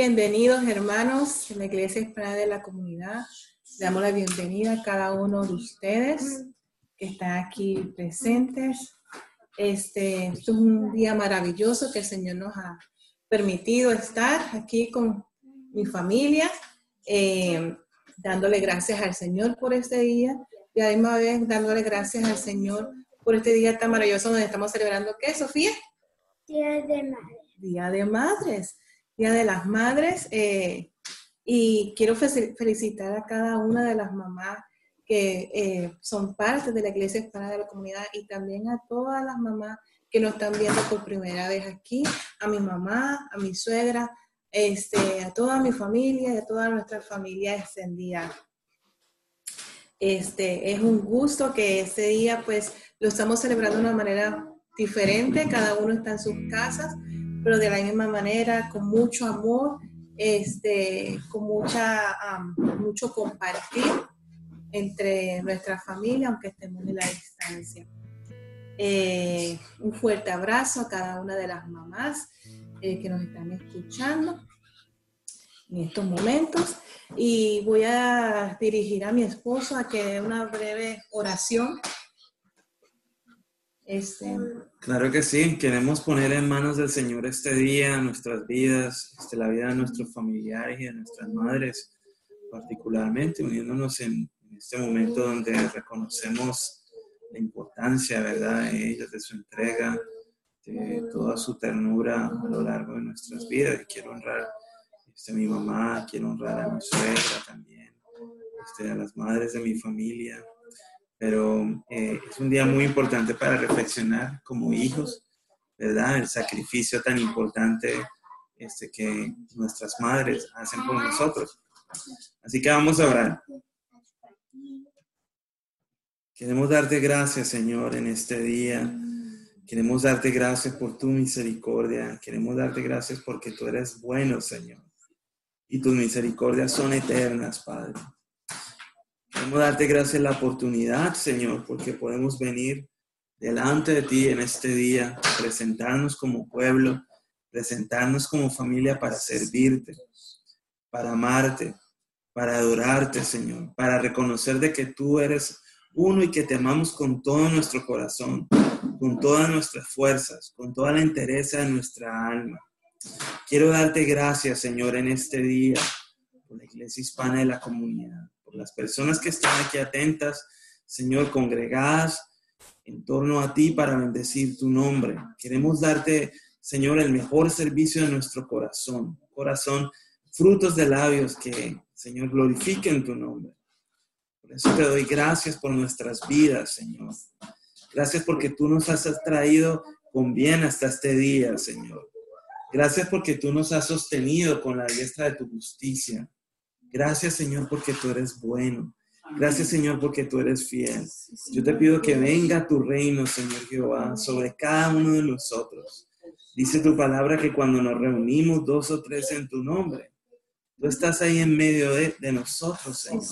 Bienvenidos hermanos en la Iglesia Hispana de la Comunidad. Le damos la bienvenida a cada uno de ustedes que están aquí presentes. Este, es un día maravilloso que el Señor nos ha permitido estar aquí con mi familia, eh, dándole gracias al Señor por este día y además dándole gracias al Señor por este día tan maravilloso donde estamos celebrando, ¿qué, Sofía? Día de Madres. Día de Madres. Día de las Madres. Eh, y quiero felicitar a cada una de las mamás que eh, son parte de la Iglesia Hispana de la Comunidad y también a todas las mamás que nos están viendo por primera vez aquí, a mi mamá, a mi suegra, este, a toda mi familia y a toda nuestra familia extendida. Este, es un gusto que este día pues lo estamos celebrando de una manera diferente, cada uno está en sus casas, pero de la misma manera, con mucho amor, este, con mucha, mucho compartir entre nuestra familia, aunque estemos en la distancia. Eh, un fuerte abrazo a cada una de las mamás eh, que nos están escuchando en estos momentos y voy a dirigir a mi esposo a que dé una breve oración este... Claro que sí, queremos poner en manos del Señor este día, nuestras vidas, este, la vida de nuestros familiares y de nuestras madres, particularmente uniéndonos en, este momento donde reconocemos la importancia, ¿verdad?, de ellos, de su entrega, de toda su ternura a lo largo de nuestras vidas. Y quiero honrar este, a mi mamá, quiero honrar a mi suegra también, este, a las madres de mi familia, pero eh, es un día muy importante para reflexionar como hijos, ¿verdad? El sacrificio tan importante este, que nuestras madres hacen por nosotros. Así que vamos a orar. Queremos darte gracias, Señor, en este día. Queremos darte gracias por tu misericordia. Queremos darte gracias porque tú eres bueno, Señor. Y tus misericordias son eternas, Padre. Queremos darte gracias la oportunidad, Señor, porque podemos venir delante de ti en este día, presentarnos como pueblo, presentarnos como familia para servirte, para amarte, para adorarte, Señor, para reconocer de que tú eres uno y que te amamos con todo nuestro corazón, con todas nuestras fuerzas, con toda la interés de nuestra alma. Quiero darte gracias, Señor, en este día por la Iglesia Hispana de la Comunidad por las personas que están aquí atentas, Señor, congregadas en torno a ti para bendecir tu nombre. Queremos darte, Señor, el mejor servicio de nuestro corazón, corazón, frutos de labios que, Señor, glorifiquen tu nombre. Por eso te doy gracias por nuestras vidas, Señor. Gracias porque tú nos has traído con bien hasta este día, Señor. Gracias porque tú nos has sostenido con la diestra de tu justicia. Gracias, Señor, porque tú eres bueno. Gracias, Señor, porque tú eres fiel. Yo te pido que venga tu reino, Señor Jehová, sobre cada uno de nosotros. Dice tu palabra que cuando nos reunimos dos o tres en tu nombre, tú estás ahí en medio de, nosotros, Señor.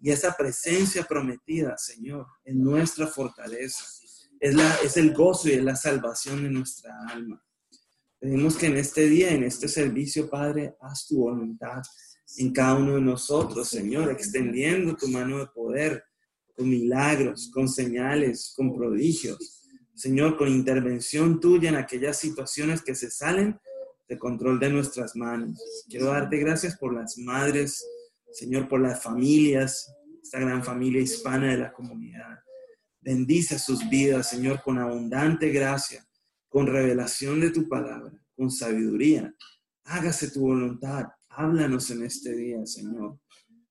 Y esa presencia prometida, Señor, es nuestra fortaleza. Es, la, es el gozo y es la salvación de nuestra alma. Pedimos que en este día, en este servicio, Padre, haz tu voluntad en cada uno de nosotros, Señor, extendiendo tu mano de poder con milagros, con señales, con prodigios. Señor, con intervención tuya en aquellas situaciones que se salen de control de nuestras manos. Quiero darte gracias por las madres, Señor, por las familias, esta gran familia hispana de la comunidad. Bendice sus vidas, Señor, con abundante gracia, con revelación de tu palabra, con sabiduría. Hágase tu voluntad Háblanos en este día, Señor.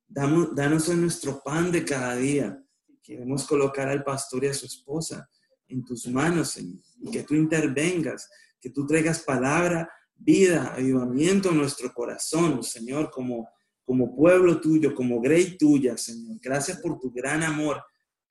Danos nuestro pan de cada día. Queremos colocar al pastor y a su esposa en tus manos, Señor. Y que tú intervengas, que tú traigas palabra, vida, avivamiento en nuestro corazón, Señor, como, como pueblo tuyo, como grey tuya, Señor. Gracias por tu gran amor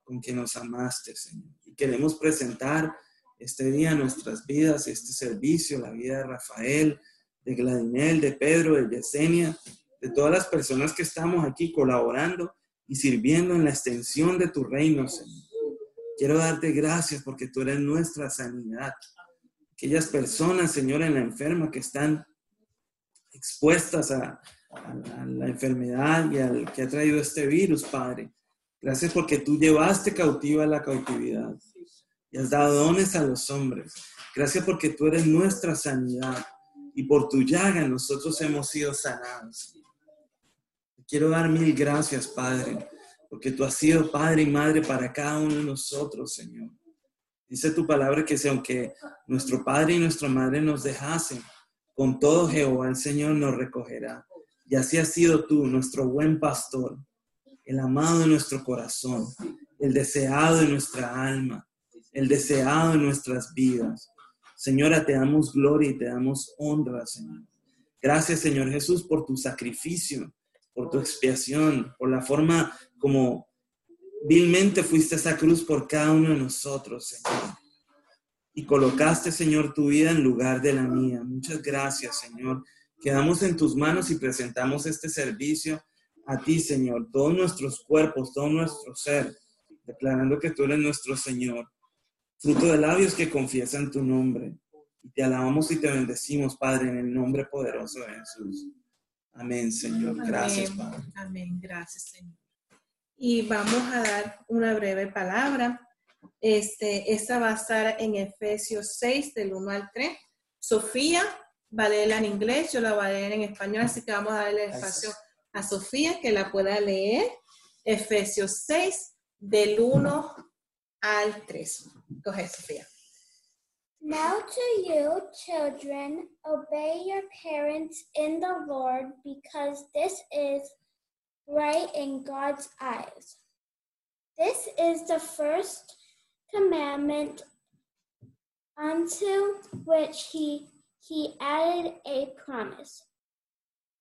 con que nos amaste, Señor. Y queremos presentar este día nuestras vidas, este servicio, la vida de Rafael, de Gladinel, de Pedro, de Yesenia, de todas las personas que estamos aquí colaborando y sirviendo en la extensión de tu reino, Señor. Quiero darte gracias porque tú eres nuestra sanidad. Aquellas personas, Señor, en la enferma que están expuestas a, a la enfermedad y al que ha traído este virus, Padre. Gracias porque tú llevaste cautiva la cautividad y has dado dones a los hombres. Gracias porque tú eres nuestra sanidad y por tu llaga nosotros hemos sido sanados. Quiero dar mil gracias, Padre, porque tú has sido Padre y Madre para cada uno de nosotros, Señor. Dice tu palabra que si aunque nuestro Padre y nuestra Madre nos dejasen, con todo Jehová el Señor nos recogerá. Y así has sido tú, nuestro buen pastor, el amado de nuestro corazón, el deseado de nuestra alma, el deseado de nuestras vidas. Señora, te damos gloria y te damos honra, Señor. Gracias, Señor Jesús, por tu sacrificio, por tu expiación, por la forma como vilmente fuiste a esa cruz por cada uno de nosotros, Señor. Y colocaste, Señor, tu vida en lugar de la mía. Muchas gracias, Señor. Quedamos en tus manos y presentamos este servicio a ti, Señor, todos nuestros cuerpos, todo nuestro ser, declarando que tú eres nuestro Señor fruto de labios que confiesan tu nombre. Y te alabamos y te bendecimos, Padre, en el nombre poderoso de Jesús. Amén, Señor. Gracias, Padre. Amén, gracias, Señor. Y vamos a dar una breve palabra. Este, esta va a estar en Efesios 6, del 1 al 3. Sofía va a leerla en inglés, yo la voy a leer en español, así que vamos a darle espacio a Sofía que la pueda leer. Efesios 6, del 1 al 3. Go ahead, Sophia. Now to you, children, obey your parents in the Lord, because this is right in God's eyes. This is the first commandment unto which he, he added a promise.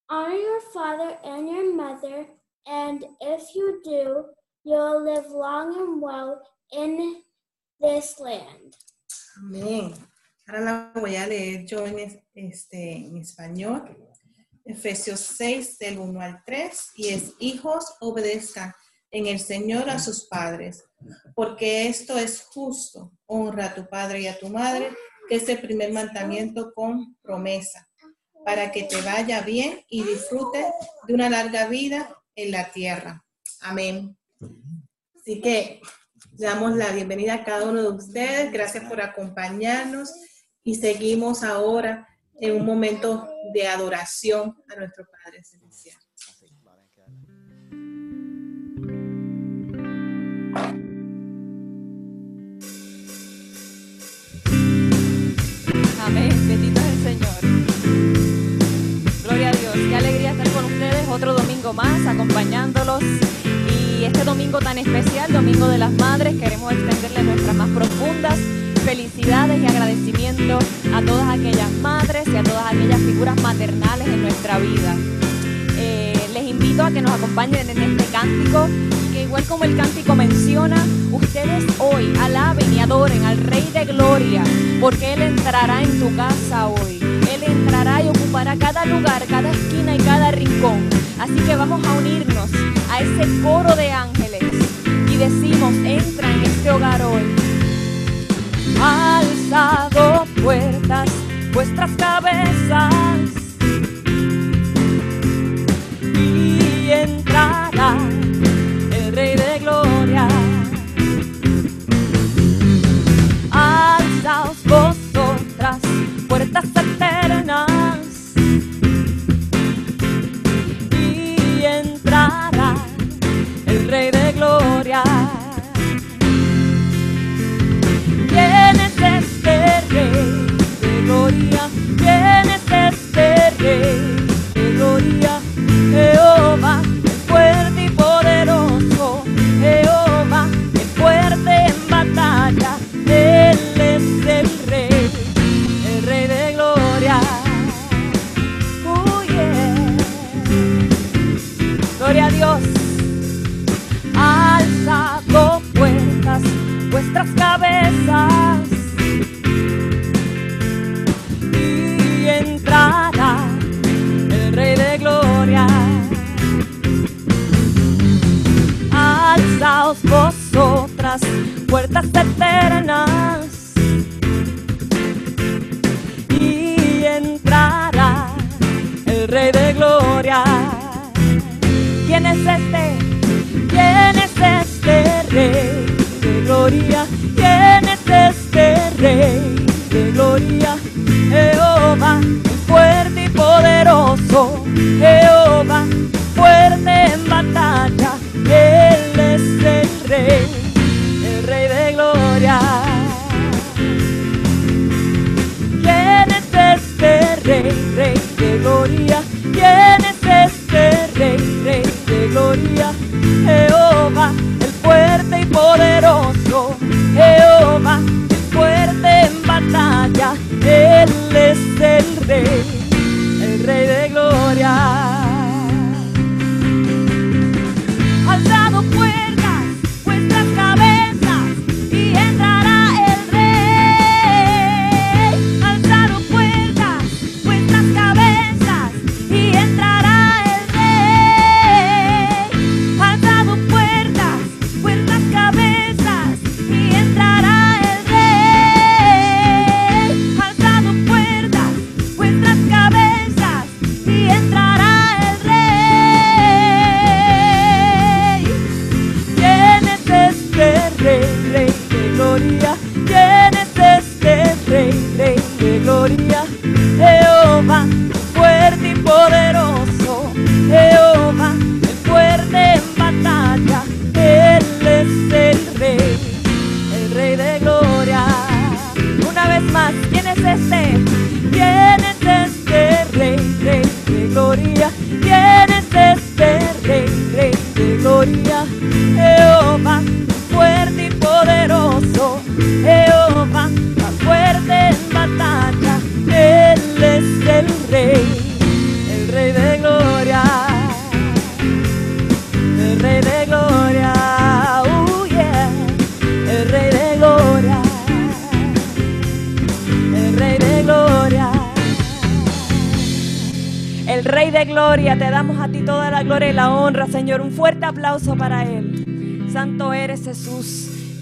Honor your father and your mother, and if you do, you'll live long and well in this land. Amén. Ahora la voy a leer yo en, este, en español. Efesios 6, del 1 al 3, y es, hijos, obedezcan en el Señor a sus padres, porque esto es justo. Honra a tu padre y a tu madre, que es el primer mandamiento con promesa, para que te vaya bien y disfrutes de una larga vida en la tierra. Amén. Así que damos la bienvenida a cada uno de ustedes. Gracias por acompañarnos y seguimos ahora en un momento de adoración a nuestro Padre Celestial. Amén, bendito es el Señor. Gloria a Dios, qué alegría estar con ustedes otro domingo más, acompañándolos y este domingo tan especial, Domingo de las Madres, queremos extenderle nuestras más profundas felicidades y agradecimiento a todas aquellas madres y a todas aquellas figuras maternales en nuestra vida. Eh, les invito a que nos acompañen en este cántico, igual como el cántico menciona, ustedes hoy alaben y adoren al Rey de Gloria, porque Él entrará en tu casa hoy. Él entrará y ocupará cada lugar, cada esquina y cada rincón. Así que vamos a unirnos a ese coro de ángeles y decimos, entra en este hogar hoy. Alzado puertas, vuestras cabezas y entrará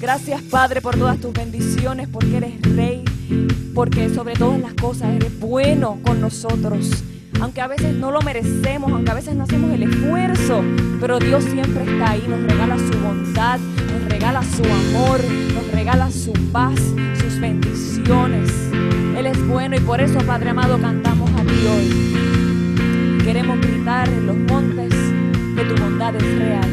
Gracias Padre por todas tus bendiciones, porque eres rey, porque sobre todas las cosas eres bueno con nosotros. Aunque a veces no lo merecemos, aunque a veces no hacemos el esfuerzo, pero Dios siempre está ahí, nos regala su bondad, nos regala su amor, nos regala su paz, sus bendiciones. Él es bueno y por eso, Padre amado, cantamos a ti hoy. Queremos gritar en los montes que tu bondad es real.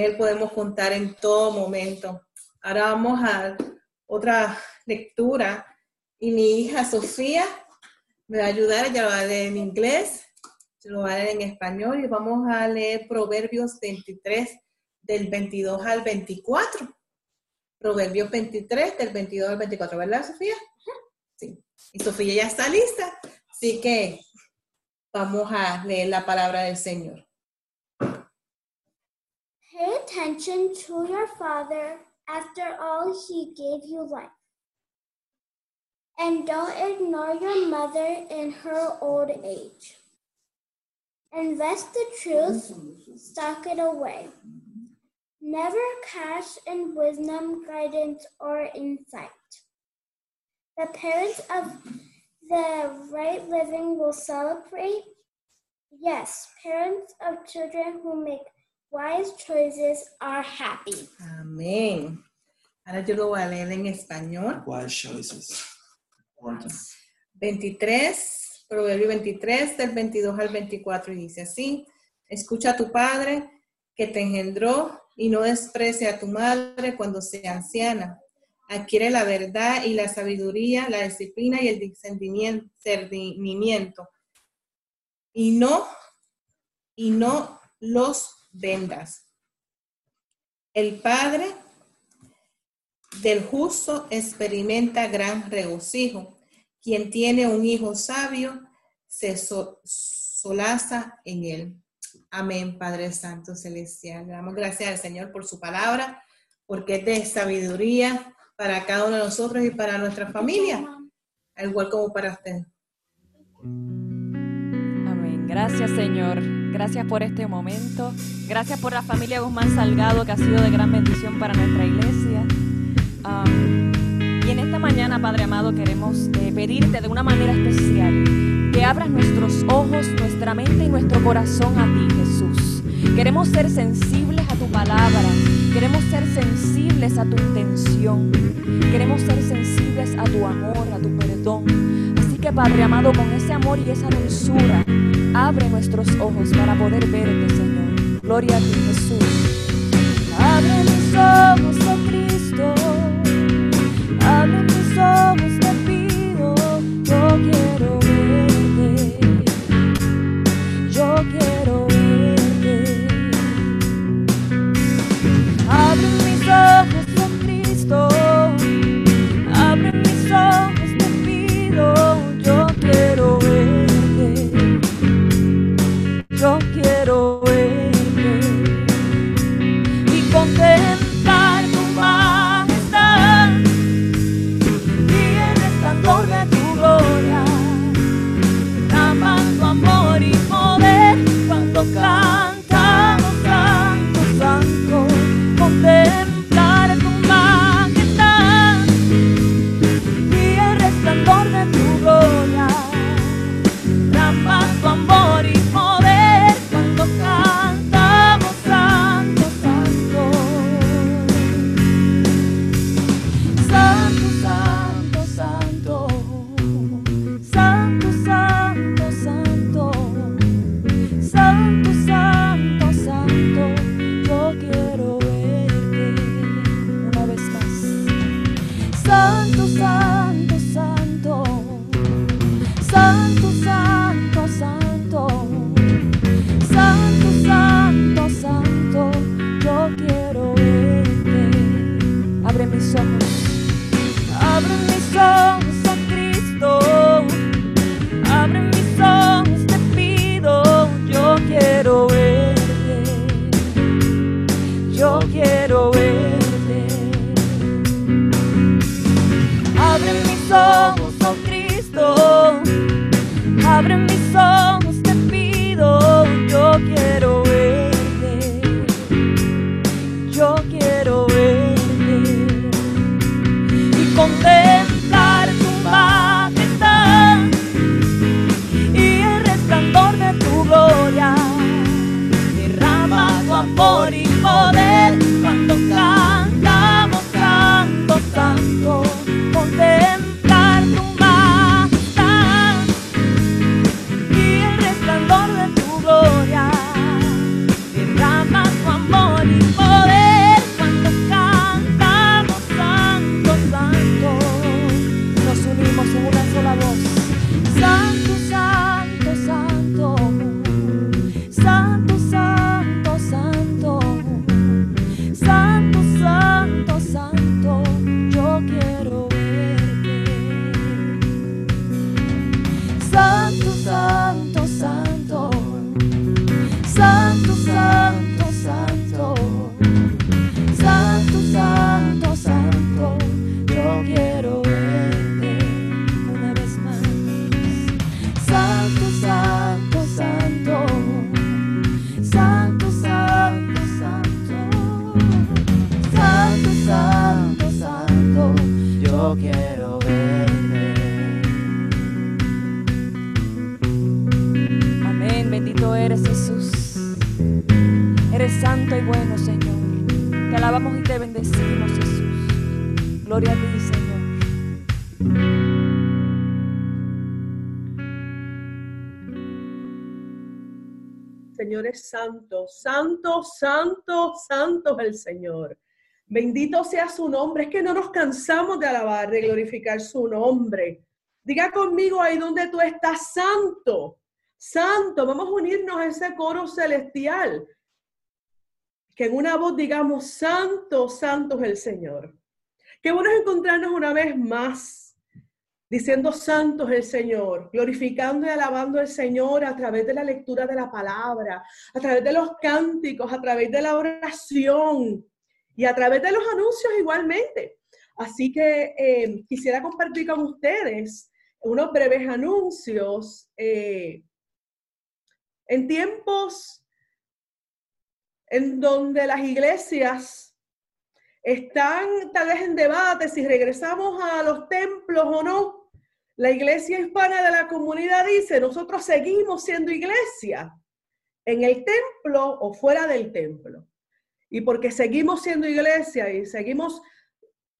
Él podemos contar en todo momento. Ahora vamos a otra lectura. Y mi hija Sofía me va a ayudar, ella lo va a leer en inglés, se lo va a leer en español y vamos a leer Proverbios 23 del 22 al 24. Proverbios 23 del 22 al 24, ¿verdad, Sofía? Sí. Y Sofía ya está lista, así que vamos a leer la palabra del Señor. Pay attention to your father. After all, he gave you life. And don't ignore your mother in her old age. Invest the truth, stock it away. Never cash in wisdom, guidance, or insight. The parents of the right living will celebrate. Yes, parents of children who make wise choices are happy. Amén. Ahora yo lo voy a leer en español. Wise choices. Important. 23, Proverbio 23, del 22 al 24, y dice así, escucha a tu padre que te engendró y no desprecie a tu madre cuando sea anciana. Adquiere la verdad y la sabiduría, la disciplina y el discernimiento, discernimiento. Y no, y no los vendas. El padre del justo experimenta gran regocijo. Quien tiene un hijo sabio se so- solaza en él. Amén, Padre Santo Celestial. Le damos gracias al Señor por su palabra, porque es de sabiduría para cada uno de nosotros y para nuestra familia, al igual como para usted. Amén. Gracias, Señor. Gracias por este momento. Gracias por la familia Guzmán Salgado, que ha sido de gran bendición para nuestra iglesia. Am, y en esta mañana, Padre amado, queremos eh, pedirte de una manera especial que abras nuestros ojos, nuestra mente y nuestro corazón a ti, Jesús. Queremos ser sensibles a tu palabra. Queremos ser sensibles a tu intención. Queremos ser sensibles a tu amor, a tu perdón. Padre amado, con ese amor y esa dulzura, abre nuestros ojos para poder verte, Señor. Gloria a ti, Jesús. Santo, santo, santo, santo es el Señor. Bendito sea su nombre. Es que no nos cansamos de alabar, de glorificar su nombre. Diga conmigo ahí donde tú estás, santo, santo. Vamos a unirnos a ese coro celestial. Que en una voz digamos, santo, santo es el Señor. Qué bueno es encontrarnos una vez más diciendo santo es el Señor, glorificando y alabando al Señor a través de la lectura de la palabra, a través de los cánticos, a través de la oración y a través de los anuncios igualmente. Así que eh, quisiera compartir con ustedes unos breves anuncios. eh, en tiempos en donde las iglesias están tal vez en debate si regresamos a los templos o no, la iglesia hispana de la comunidad dice, nosotros seguimos siendo iglesia en el templo o fuera del templo. Y porque seguimos siendo iglesia y seguimos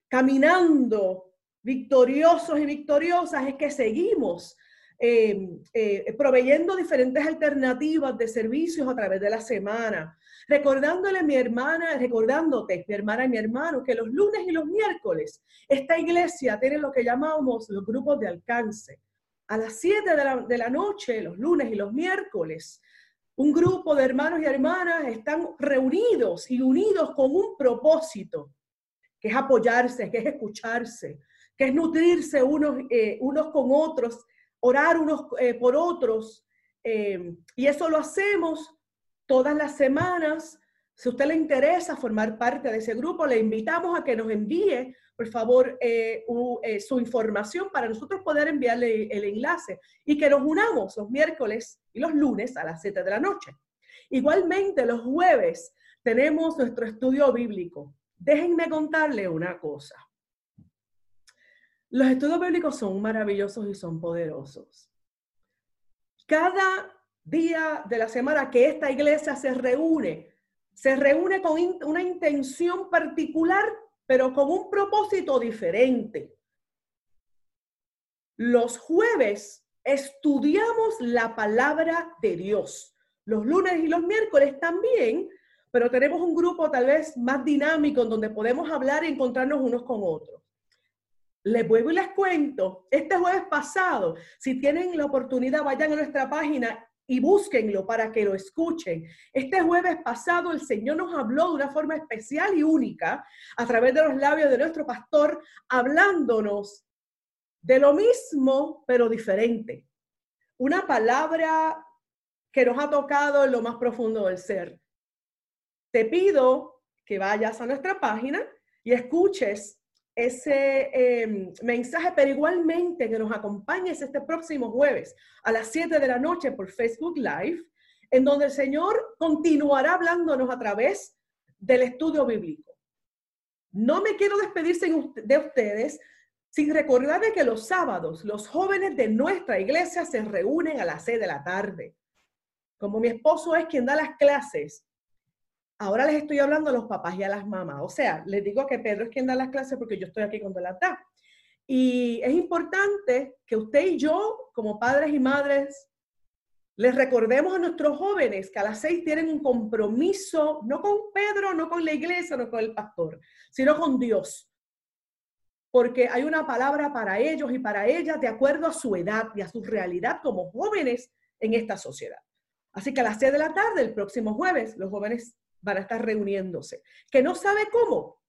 caminando victoriosos y victoriosas, es que seguimos eh, eh, proveyendo diferentes alternativas de servicios a través de la semana. Recordándole a mi hermana, recordándote, mi hermana y mi hermano, que los lunes y los miércoles esta iglesia tiene lo que llamamos los grupos de alcance. A las 7 de la, noche, los lunes y los miércoles, un grupo de hermanos y hermanas están reunidos y unidos con un propósito, que es apoyarse, que es escucharse, que es nutrirse unos, eh, unos con otros, orar unos eh, por otros. eh, y eso lo hacemos todas las semanas. Si usted le interesa formar parte de ese grupo, le invitamos a que nos envíe, por favor, eh, su información para nosotros poder enviarle el enlace y que nos unamos los miércoles y los lunes a las 7 de la noche. Igualmente, los jueves tenemos nuestro estudio bíblico. Déjenme contarle una cosa. Los estudios bíblicos son maravillosos y son poderosos. Cada día de la semana que esta iglesia se reúne, se reúne con una intención particular, pero con un propósito diferente. Los jueves estudiamos la palabra de Dios. Los lunes y los miércoles también, pero tenemos un grupo tal vez más dinámico en donde podemos hablar y encontrarnos unos con otros. Les vuelvo y les cuento, este jueves pasado, si tienen la oportunidad, vayan a nuestra página y búsquenlo para que lo escuchen. Este jueves pasado el Señor nos habló de una forma especial y única a través de los labios de nuestro pastor, hablándonos de lo mismo, pero diferente. Una palabra que nos ha tocado en lo más profundo del ser. Te pido que vayas a nuestra página y escuches ese eh, mensaje, pero igualmente que nos acompañes este próximo jueves a las 7 de la noche por Facebook Live, en donde el Señor continuará hablándonos a través del estudio bíblico. No me quiero despedir sin de ustedes sin recordarles que los sábados los jóvenes de nuestra iglesia se reúnen a las 6 de la tarde. Como mi esposo es quien da las clases, Ahora les estoy hablando a los papás y a las mamás. O sea, les digo que Pedro es quien da las clases porque yo estoy aquí cuando las da. Y es importante que usted y yo, como padres y madres, les recordemos a nuestros jóvenes que a las seis tienen un compromiso, no con Pedro, no con la iglesia, no con el pastor, sino con Dios. Porque hay una palabra para ellos y para ellas de acuerdo a su edad y a su realidad como jóvenes en esta sociedad. Así que a las seis de la tarde, el próximo jueves, los jóvenes van a estar reuniéndose. ¿Que no sabe cómo?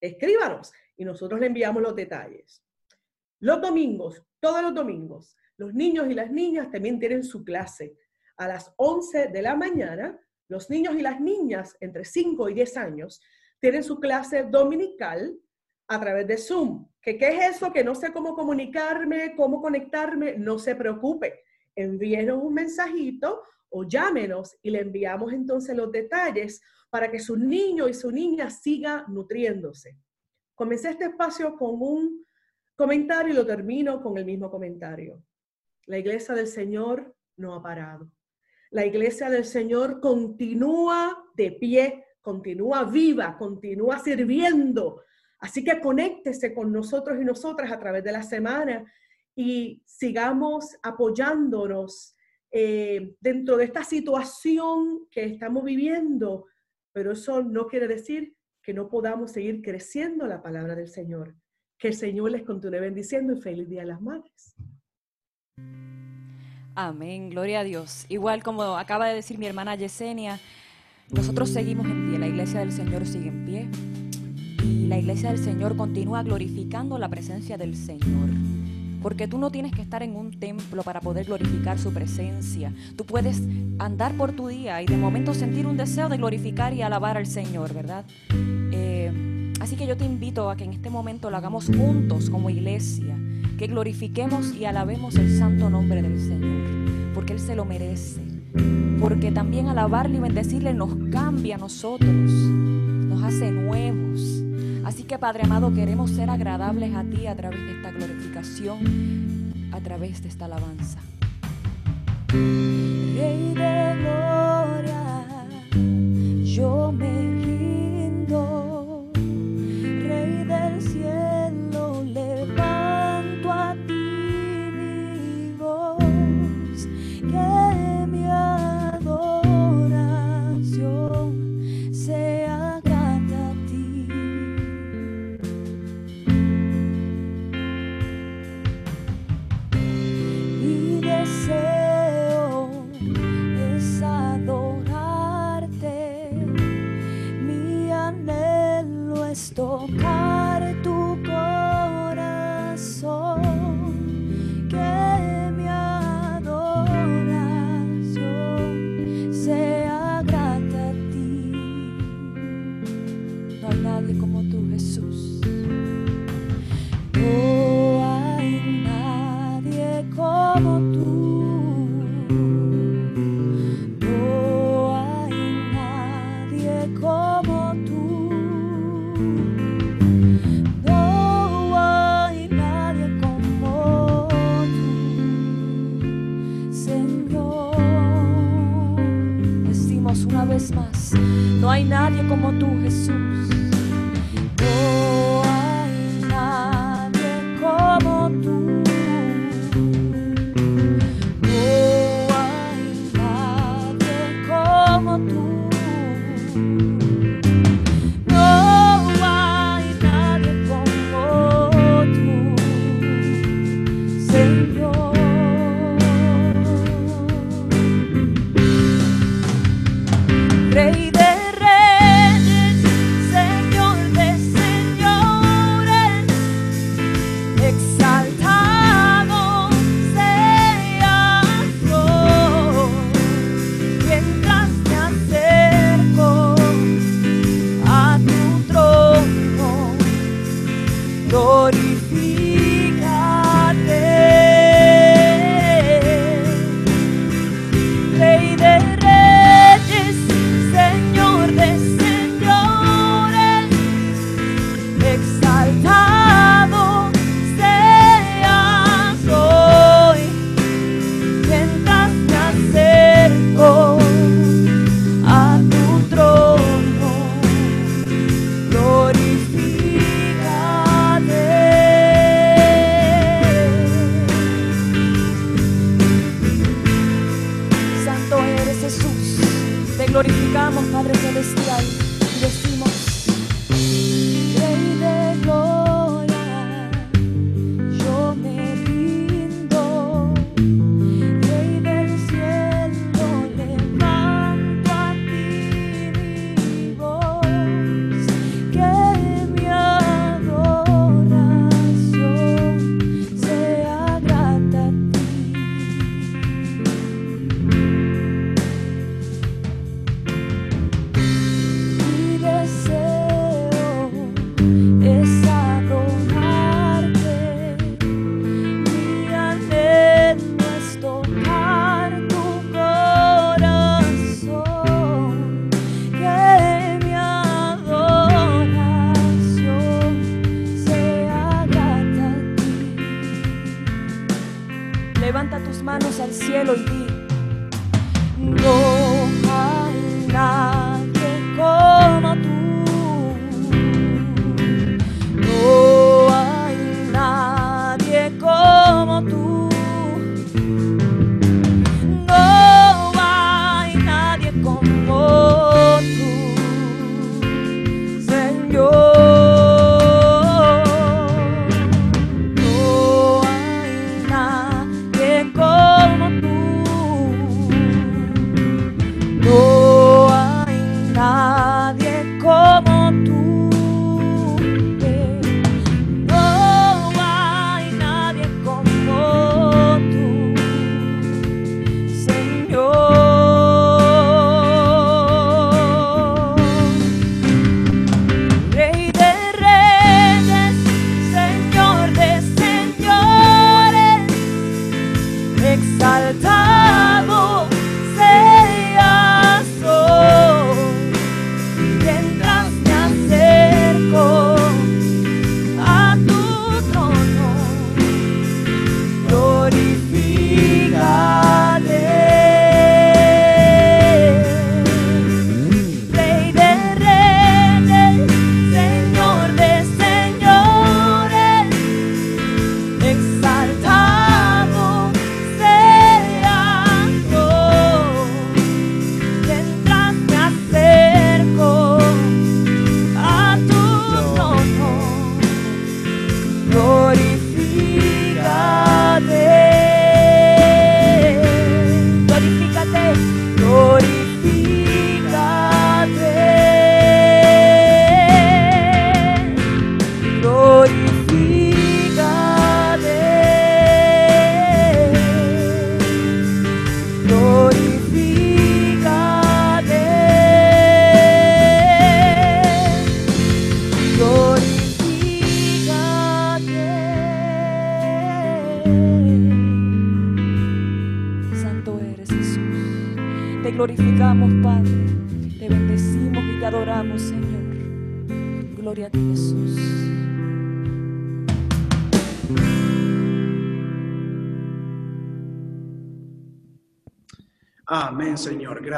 Escríbanos y nosotros le enviamos los detalles. Los domingos, todos los domingos, los niños y las niñas también tienen su clase. A las 11 de la mañana, los niños y las niñas entre 5 y 10 años tienen su clase dominical a través de Zoom. ¿Qué, ¿Qué es eso? Que no sé cómo comunicarme, cómo conectarme. No se preocupe. Envíenos un mensajito o llámenos y le enviamos entonces los detalles para que su niño y su niña siga nutriéndose. Comencé este espacio con un comentario y lo termino con el mismo comentario. La iglesia del Señor no ha parado. La iglesia del Señor continúa de pie, continúa viva, continúa sirviendo. Así que conéctese con nosotros y nosotras a través de la semana y sigamos apoyándonos eh, dentro de esta situación que estamos viviendo. Pero eso no quiere decir que no podamos seguir creciendo la palabra del Señor. Que el Señor les continúe bendiciendo y feliz Día a las Madres. Amén, gloria a Dios. Igual como acaba de decir mi hermana Yesenia, nosotros seguimos en pie, la iglesia del Señor sigue en pie y la iglesia del Señor continúa glorificando la presencia del Señor. Porque tú no tienes que estar en un templo para poder glorificar su presencia. Tú puedes andar por tu día y de momento sentir un deseo de glorificar y alabar al Señor, ¿verdad? Eh, así que yo te invito a que en este momento lo hagamos juntos como iglesia que glorifiquemos y alabemos el santo nombre del Señor, porque Él se lo merece, porque también alabarle y bendecirle nos cambia a nosotros, nos hace nuevos. Así que Padre amado, queremos ser agradables a ti a través de esta glorificación, a través de esta alabanza. Rey de gloria, yo me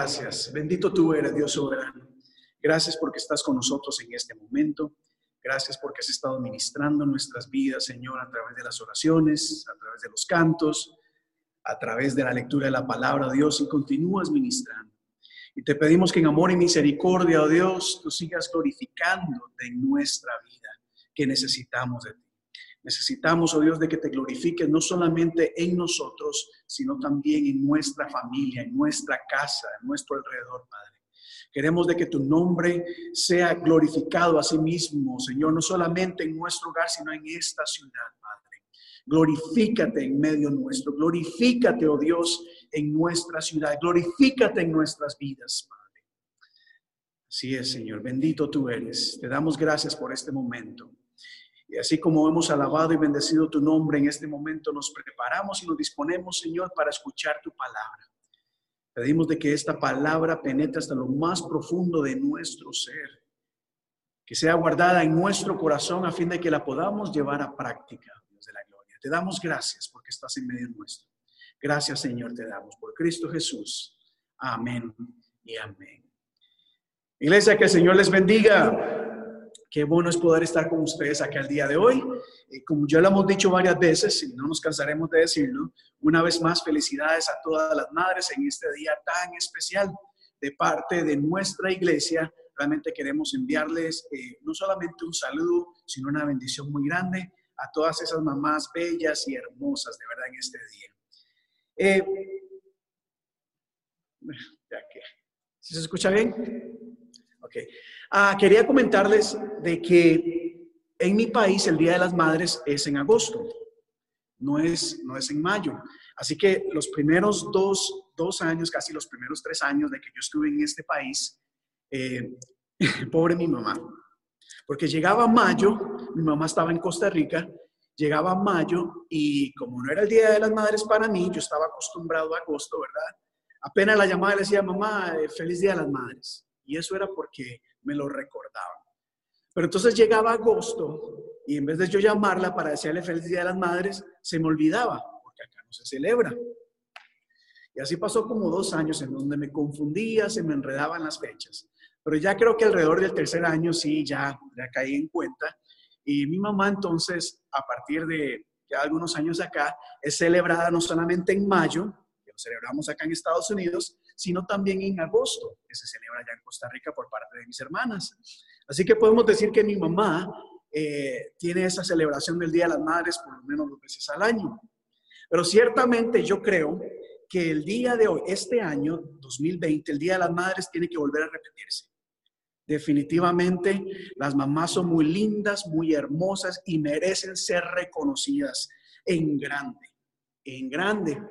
Gracias. Bendito tú eres, Dios soberano. Gracias porque estás con nosotros en este momento. Gracias porque has estado ministrando nuestras vidas, Señor, a través de las oraciones, a través de los cantos, a través de la lectura de la palabra, Dios, y continúas ministrando. Y te pedimos que en amor y misericordia, oh Dios, tú sigas glorificándote en nuestra vida, que necesitamos de ti. Necesitamos, oh Dios, de que te glorifiques no solamente en nosotros, sino también en nuestra familia, en nuestra casa, en nuestro alrededor, Padre. Queremos de que tu nombre sea glorificado a sí mismo, Señor, no solamente en nuestro hogar, sino en esta ciudad, Padre. Glorifícate en medio nuestro, glorifícate, oh Dios, en nuestra ciudad, glorifícate en nuestras vidas, Padre. Así es, Señor, bendito tú eres. Te damos gracias por este momento. Y así como hemos alabado y bendecido tu nombre en este momento, nos preparamos y nos disponemos, Señor, para escuchar tu palabra. Pedimos de que esta palabra penetre hasta lo más profundo de nuestro ser, que sea guardada en nuestro corazón a fin de que la podamos llevar a práctica, Dios de la gloria. Te damos gracias porque estás en medio nuestro. Gracias, Señor, te damos por Cristo Jesús. Amén y amén. Iglesia, que el Señor les bendiga. Qué bueno es poder estar con ustedes aquí al día de hoy. Y como ya lo hemos dicho varias veces, y no nos cansaremos de decirlo, una vez más felicidades a todas las madres en este día tan especial. de parte de nuestra iglesia, realmente queremos enviarles eh, no solamente un saludo, sino una bendición muy grande a todas esas mamás bellas y hermosas de verdad en este día. Eh, ya que, ¿sí se escucha bien? Ok. Ah, quería comentarles de que en mi país el Día de las Madres es en agosto, no es, no es en mayo. Así que los primeros dos, dos años, casi los primeros tres años de que yo estuve en este país, eh, pobre mi mamá, porque llegaba mayo, mi mamá estaba en Costa Rica, llegaba mayo y como no era el Día de las Madres para mí, yo estaba acostumbrado a agosto, ¿verdad? Apenas la llamada le decía, mamá, eh, feliz Día de las Madres. Y eso era porque me lo recordaba. Pero entonces llegaba agosto y en vez de yo llamarla para decirle feliz Día de las Madres, se me olvidaba, porque acá no se celebra. Y así pasó como dos años en donde me confundía, se me enredaban las fechas. Pero ya creo que alrededor del tercer año sí, ya, ya caí en cuenta. Y mi mamá entonces, a partir de ya algunos años acá, es celebrada no solamente en mayo, que lo celebramos acá en Estados Unidos, sino también en agosto, que se celebra ya en Costa Rica por parte de mis hermanas. Así que podemos decir que mi mamá eh, tiene esa celebración del Día de las Madres por lo menos dos veces al año. Pero ciertamente yo creo que el día de hoy, este año 2020, el Día de las Madres tiene que volver a repetirse. Definitivamente las mamás son muy lindas, muy hermosas y merecen ser reconocidas en grande, en grande.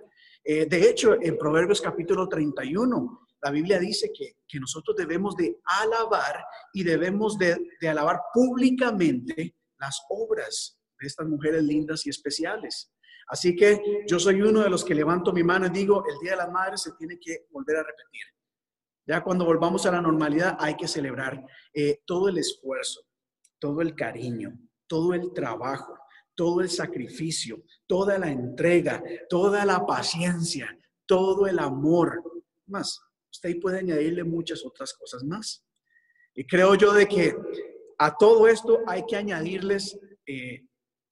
Eh, de hecho, en Proverbios capítulo 31, la Biblia dice que, nosotros debemos de alabar y debemos de, de alabar públicamente las obras de estas mujeres lindas y especiales. Así que yo soy uno de los que levanto mi mano y digo, el Día de las Madres se tiene que volver a repetir. Ya cuando volvamos a la normalidad hay que celebrar eh, todo el esfuerzo, todo el cariño, todo el trabajo, todo el sacrificio, toda la entrega, toda la paciencia, todo el amor. Más, usted puede añadirle muchas otras cosas más. Y creo yo de que a todo esto hay que añadirles eh,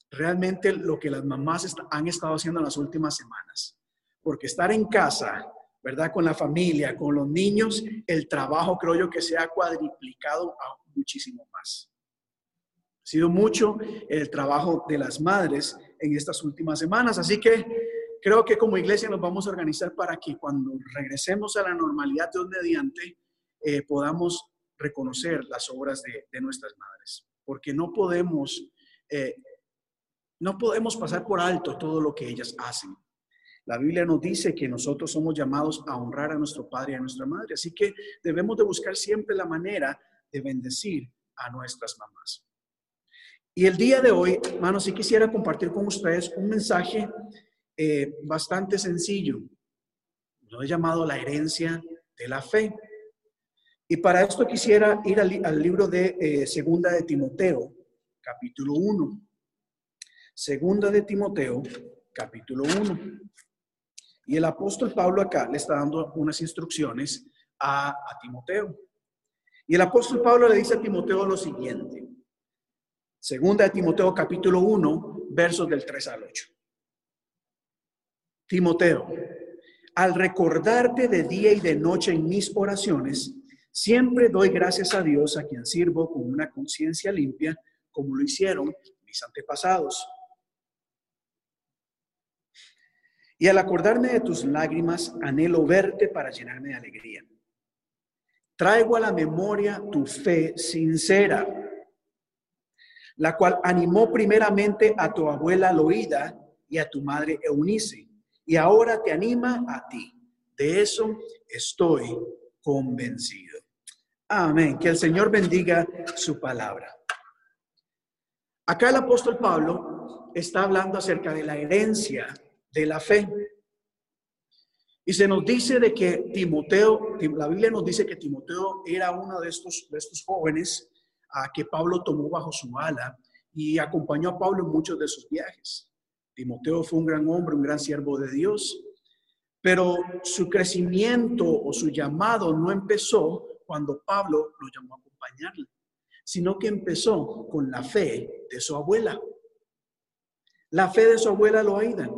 realmente lo que las mamás han estado haciendo en las últimas semanas. Porque estar en casa ¿verdad? Con la familia, con los niños, el trabajo creo yo que se ha cuadriplicado a muchísimo más. Sido mucho el trabajo de las madres en estas últimas semanas, así que creo que como iglesia nos vamos a organizar para que cuando regresemos a la normalidad de mediante eh, podamos reconocer las obras de, nuestras madres, porque no podemos, eh, no podemos pasar por alto todo lo que ellas hacen. La Biblia nos dice que nosotros somos llamados a honrar a nuestro padre y a nuestra madre, así que debemos de buscar siempre la manera de bendecir a nuestras mamás. Y el día de hoy, hermanos, sí quisiera compartir con ustedes un mensaje eh, bastante sencillo. Lo he llamado la herencia de la fe. Y para esto quisiera ir al, libro de eh, Segunda de Timoteo, capítulo 1. Segunda de Timoteo, capítulo 1. Y el apóstol Pablo acá le está dando unas instrucciones a, Timoteo. Y el apóstol Pablo le dice a Timoteo lo siguiente. Segunda de Timoteo capítulo 1, versos del 3 al 8. Timoteo, al recordarte de día y de noche en mis oraciones, siempre doy gracias a Dios a quien sirvo con una conciencia limpia, como lo hicieron mis antepasados Y al acordarme de tus lágrimas, anhelo verte para llenarme de alegría. Traigo a la memoria tu fe sincera, la cual animó primeramente a tu abuela Loida y a tu madre Eunice, y ahora te anima a ti. De eso estoy convencido. Amén. Que el Señor bendiga su palabra. Acá el apóstol Pablo está hablando acerca de la herencia de la fe. Y se nos dice de que Timoteo, la Biblia nos dice que Timoteo era uno de estos, de estos jóvenes a que Pablo tomó bajo su ala y acompañó a Pablo en muchos de sus viajes. Timoteo fue un gran hombre, un gran siervo de Dios, pero su crecimiento o su llamado no empezó cuando Pablo lo llamó a acompañarle, sino que empezó con la fe de su abuela. La fe de su abuela Loaida.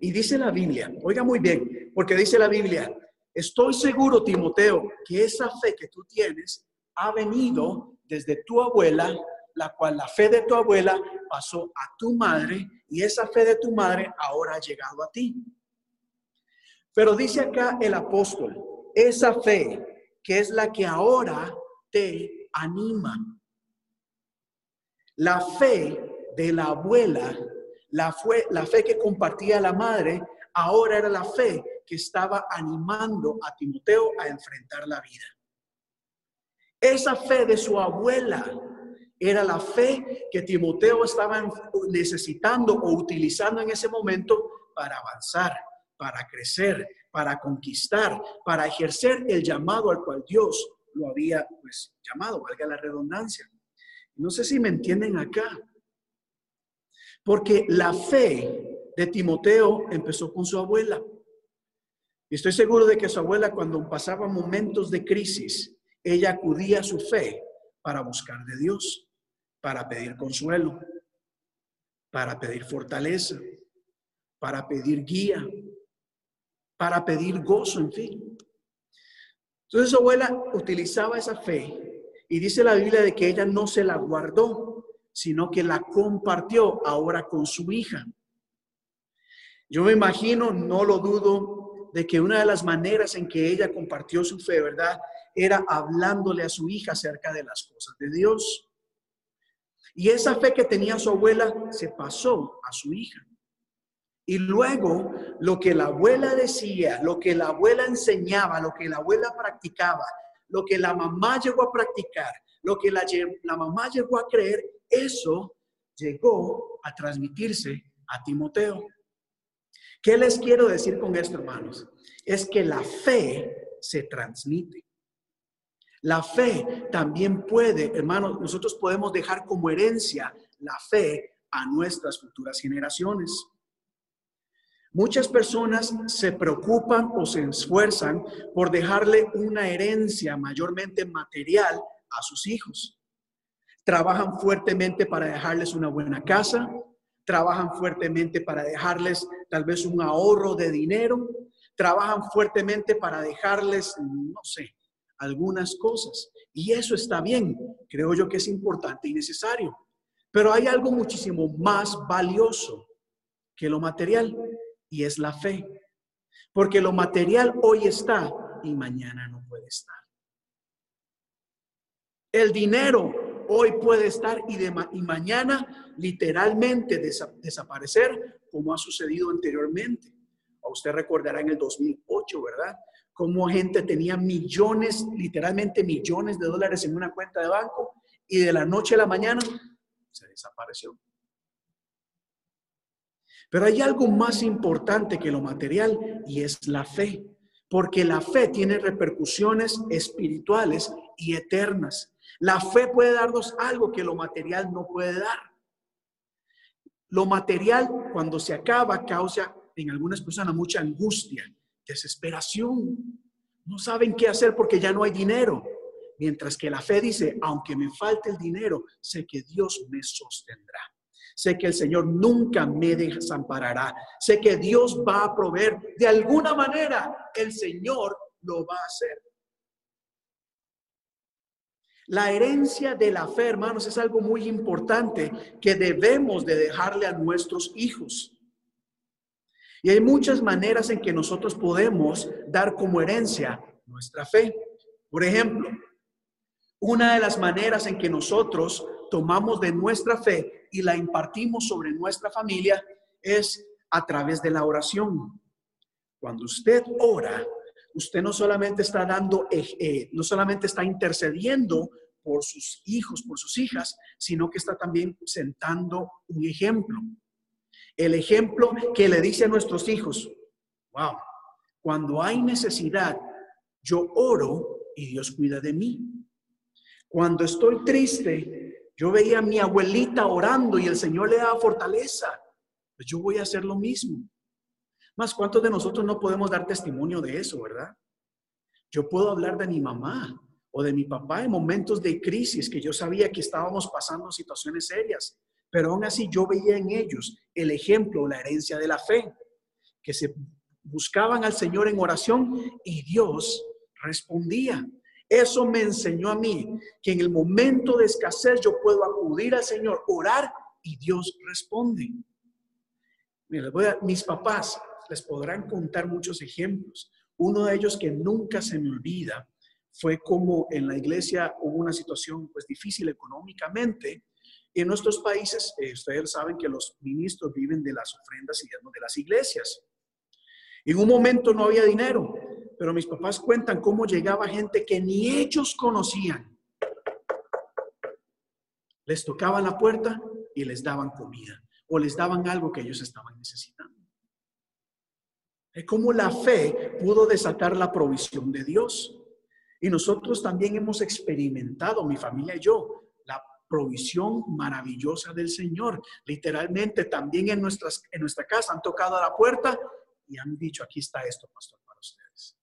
Y dice la Biblia, oiga muy bien, porque dice la Biblia Estoy seguro, Timoteo, que esa fe que tú tienes ha venido desde tu abuela, la cual la fe de tu abuela pasó a tu madre y esa fe de tu madre ahora ha llegado a ti. Pero dice acá el apóstol, esa fe que es la que ahora te anima. La fe de la abuela, la, fue, la fe que compartía la madre, ahora era la fe que estaba animando a Timoteo a enfrentar la vida. Esa fe de su abuela era la fe que Timoteo estaba necesitando o utilizando en ese momento para avanzar, para crecer, para conquistar, para ejercer el llamado al cual Dios lo había pues llamado, valga la redundancia. No sé si me entienden acá. Porque la fe de Timoteo empezó con su abuela. Y estoy seguro de que su abuela cuando pasaba momentos de crisis, ella acudía a su fe para buscar de Dios, para pedir consuelo, para pedir fortaleza, para pedir guía, para pedir gozo, en fin. Entonces su abuela utilizaba esa fe y dice la Biblia de que ella no se la guardó, sino que la compartió ahora con su hija. Yo me imagino, no lo dudo, de que una de las maneras en que ella compartió su fe, ¿verdad? Era hablándole a su hija acerca de las cosas de Dios. Y esa fe que tenía su abuela se pasó a su hija. Y luego lo que la abuela decía, lo que la abuela enseñaba, lo que la abuela practicaba, lo que la mamá llegó a practicar, lo que la, la mamá llegó a creer, eso llegó a transmitirse a Timoteo. ¿Qué les quiero decir con esto, hermanos? Es que la fe se transmite. La fe también puede, hermanos, nosotros podemos dejar como herencia la fe a nuestras futuras generaciones. Muchas personas se preocupan o se esfuerzan por dejarle una herencia mayormente material a sus hijos. Trabajan fuertemente para dejarles una buena casa, trabajan fuertemente para dejarles tal vez un ahorro de dinero, trabajan fuertemente para dejarles, no sé, algunas cosas. Y eso está bien, creo yo que es importante y necesario. Pero hay algo muchísimo más valioso que lo material y es la fe. Porque lo material hoy está y mañana no puede estar. El dinero hoy puede estar y, de y mañana literalmente desaparecer como ha sucedido anteriormente. Usted recordará en el 2008, ¿verdad? Como gente tenía millones, literalmente millones de dólares en una cuenta de banco y de la noche a la mañana se desapareció. Pero hay algo más importante que lo material y es la fe, porque la fe tiene repercusiones espirituales y eternas. La fe puede darnos algo que lo material no puede dar. Lo material, cuando se acaba, causa en algunas personas mucha angustia, desesperación. No saben qué hacer porque ya no hay dinero. Mientras que la fe dice, aunque me falte el dinero, sé que Dios me sostendrá. Sé que el Señor nunca me desamparará. Sé que Dios va a proveer. De alguna manera, el Señor lo va a hacer. La herencia de la fe, hermanos, es algo muy importante que debemos de dejarle a nuestros hijos. Y hay muchas maneras en que nosotros podemos dar como herencia nuestra fe. Por ejemplo, una de las maneras en que nosotros tomamos de nuestra fe y la impartimos sobre nuestra familia es a través de la oración. Cuando usted ora, usted no solamente está dando, eh, no solamente está intercediendo por sus hijos, por sus hijas, sino que está también sentando un ejemplo. El ejemplo que le dice a nuestros hijos, wow, cuando hay necesidad, yo oro y Dios cuida de mí. Cuando estoy triste, yo veía a mi abuelita orando y el Señor le daba fortaleza. Pues yo voy a hacer lo mismo. Más, ¿cuántos de nosotros no podemos dar testimonio de eso, verdad? Yo puedo hablar de mi mamá o de mi papá en momentos de crisis que yo sabía que estábamos pasando situaciones serias, pero aún así yo veía en ellos el ejemplo, la herencia de la fe, que se buscaban al Señor en oración y Dios respondía. Eso me enseñó a mí que en el momento de escasez yo puedo acudir al Señor, orar y Dios responde. mis papás les podrán contar muchos ejemplos. Uno de ellos que nunca se me olvida fue como en la iglesia hubo una situación pues difícil económicamente. En nuestros países, eh, ustedes saben que los ministros viven de las ofrendas y de las iglesias. En un momento no había dinero, pero mis papás cuentan cómo llegaba gente que ni ellos conocían. Les tocaban la puerta y les daban comida o les daban algo que ellos estaban necesitando. Es como la fe pudo desatar la provisión de Dios. Y nosotros también hemos experimentado, mi familia y yo, provisión maravillosa del Señor. Literalmente también en, nuestras, en nuestra casa han tocado a la puerta y han dicho, aquí está esto, pastor, para ustedes.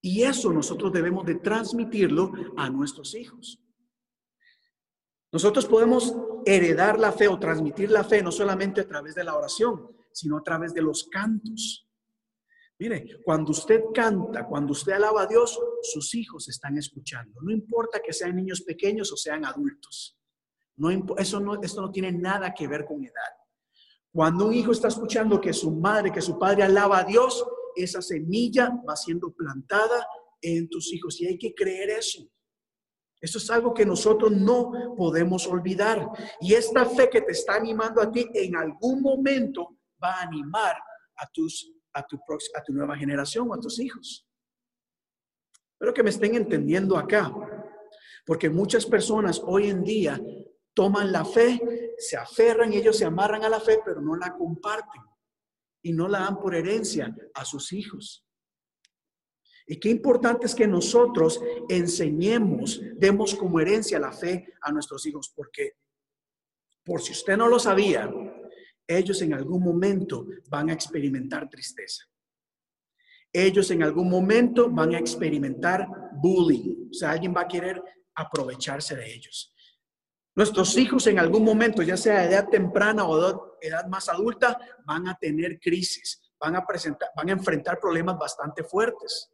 Y eso nosotros debemos de transmitirlo a nuestros hijos. Nosotros podemos heredar la fe o transmitir la fe no solamente a través de la oración, sino a través de los cantos. Mire, cuando usted canta, cuando usted alaba a Dios, sus hijos están escuchando. No importa que sean niños pequeños o sean adultos. No, eso no, esto no tiene nada que ver con edad. Cuando un hijo está escuchando que su madre, que su padre alaba a Dios, esa semilla va siendo plantada en tus hijos y hay que creer eso. Eso es algo que nosotros no podemos olvidar. Y esta fe que te está animando a ti en algún momento va a animar a, tus, a, tu, a tu nueva generación o a tus hijos. Espero que me estén entendiendo acá, porque muchas personas hoy en día toman la fe, se aferran ellos se amarran a la fe, pero no la comparten y no la dan por herencia a sus hijos. Y qué importante es que nosotros enseñemos, demos como herencia la fe a nuestros hijos, porque por si usted no lo sabía, ellos en algún momento van a experimentar tristeza. Ellos en algún momento van a experimentar bullying. O sea, alguien va a querer aprovecharse de ellos. Nuestros hijos en algún momento, ya sea de edad temprana o de edad más adulta, van a tener crisis, van a presentar, van a enfrentar problemas bastante fuertes.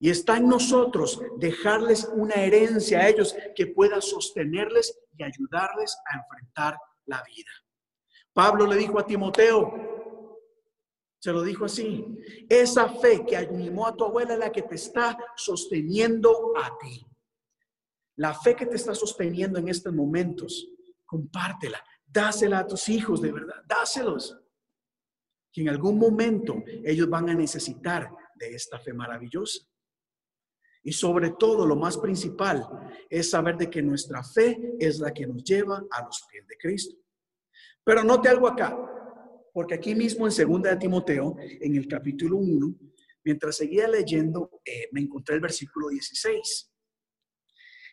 Y está en nosotros dejarles una herencia a ellos que pueda sostenerles y ayudarles a enfrentar la vida. Pablo le dijo a Timoteo, se lo dijo así, esa fe que animó a tu abuela es la que te está sosteniendo a ti. La fe que te está sosteniendo en estos momentos, compártela, dásela a tus hijos de verdad, dáselos. Que en algún momento ellos van a necesitar de esta fe maravillosa. Y sobre todo, lo más principal es saber de que nuestra fe es la que nos lleva a los pies de Cristo. Pero note algo acá, porque aquí mismo en segunda de Timoteo, en el capítulo 1, mientras seguía leyendo, eh, me encontré el versículo 16.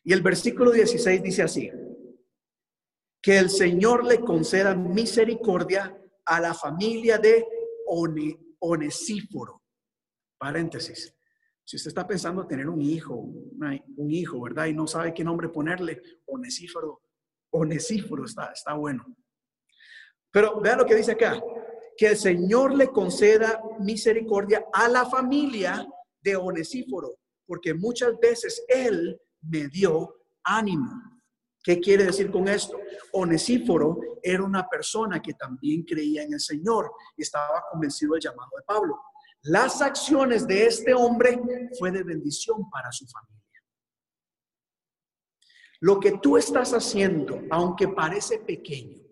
Y el versículo 16 dice así, que el Señor le conceda misericordia a la familia de Onesíforo. Paréntesis. Si usted está pensando tener un hijo, un hijo, ¿verdad? Y no sabe qué nombre ponerle, Onesíforo, Onesíforo está, está bueno. Pero vea lo que dice acá, que el Señor le conceda misericordia a la familia de Onesíforo, porque muchas veces Él me dio ánimo. ¿Qué quiere decir con esto? Onesíforo era una persona que también creía en el Señor y estaba convencido del llamado de Pablo. Las acciones de este hombre fue de bendición para su familia. Lo que tú estás haciendo, aunque parece pequeño,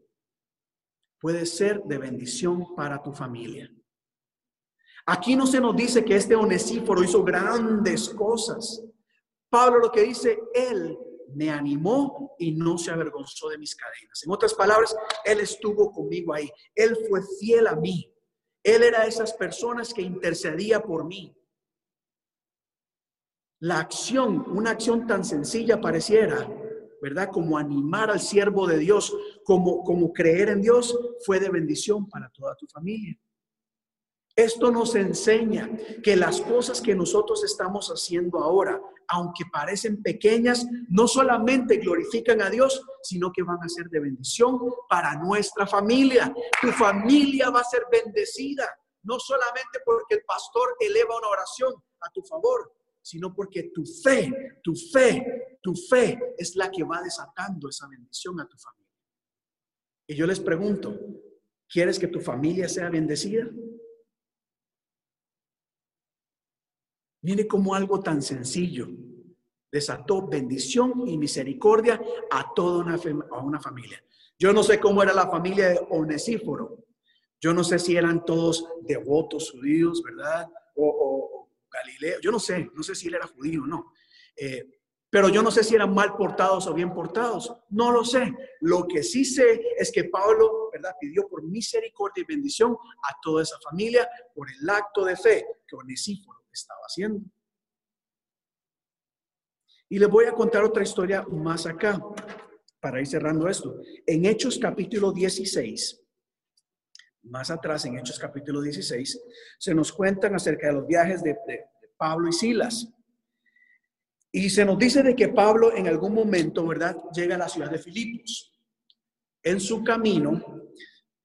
puede ser de bendición para tu familia. Aquí no se nos dice que este Onesíforo hizo grandes cosas. Pablo lo que dice, él me animó y no se avergonzó de mis cadenas. En otras palabras, él estuvo conmigo ahí. Él fue fiel a mí. Él era esas personas que intercedía por mí. La acción, una acción tan sencilla pareciera, ¿verdad? Como animar al siervo de Dios, como, como creer en Dios, fue de bendición para toda tu familia. Esto nos enseña que las cosas que nosotros estamos haciendo ahora, aunque parecen pequeñas, no solamente glorifican a Dios, sino que van a ser de bendición para nuestra familia. Tu familia va a ser bendecida. no solamente porque el pastor eleva una oración a tu favor, sino porque tu fe, tu fe, tu fe es la que va desatando esa bendición a tu familia. Y yo les pregunto, ¿quieres que tu familia sea bendecida? Mire cómo algo tan sencillo desató bendición y misericordia a toda una, a una familia. Yo no sé cómo era la familia de Onesíforo. Yo no sé si eran todos devotos judíos, ¿verdad? O, o, Galileo. Yo no sé, no sé si él era judío o no. Eh, pero yo no sé si eran mal portados o bien portados. No lo sé. Lo que sí sé es que Pablo, ¿verdad? Pidió por misericordia y bendición a toda esa familia por el acto de fe que Onesíforo estaba haciendo. Y les voy a contar otra historia más acá, para ir cerrando esto. En Hechos capítulo 16, más atrás en Hechos capítulo 16, se nos cuentan acerca de los viajes de, Pablo y Silas. Y se nos dice de que Pablo en algún momento, ¿verdad?, llega a la ciudad de Filipos. En su camino,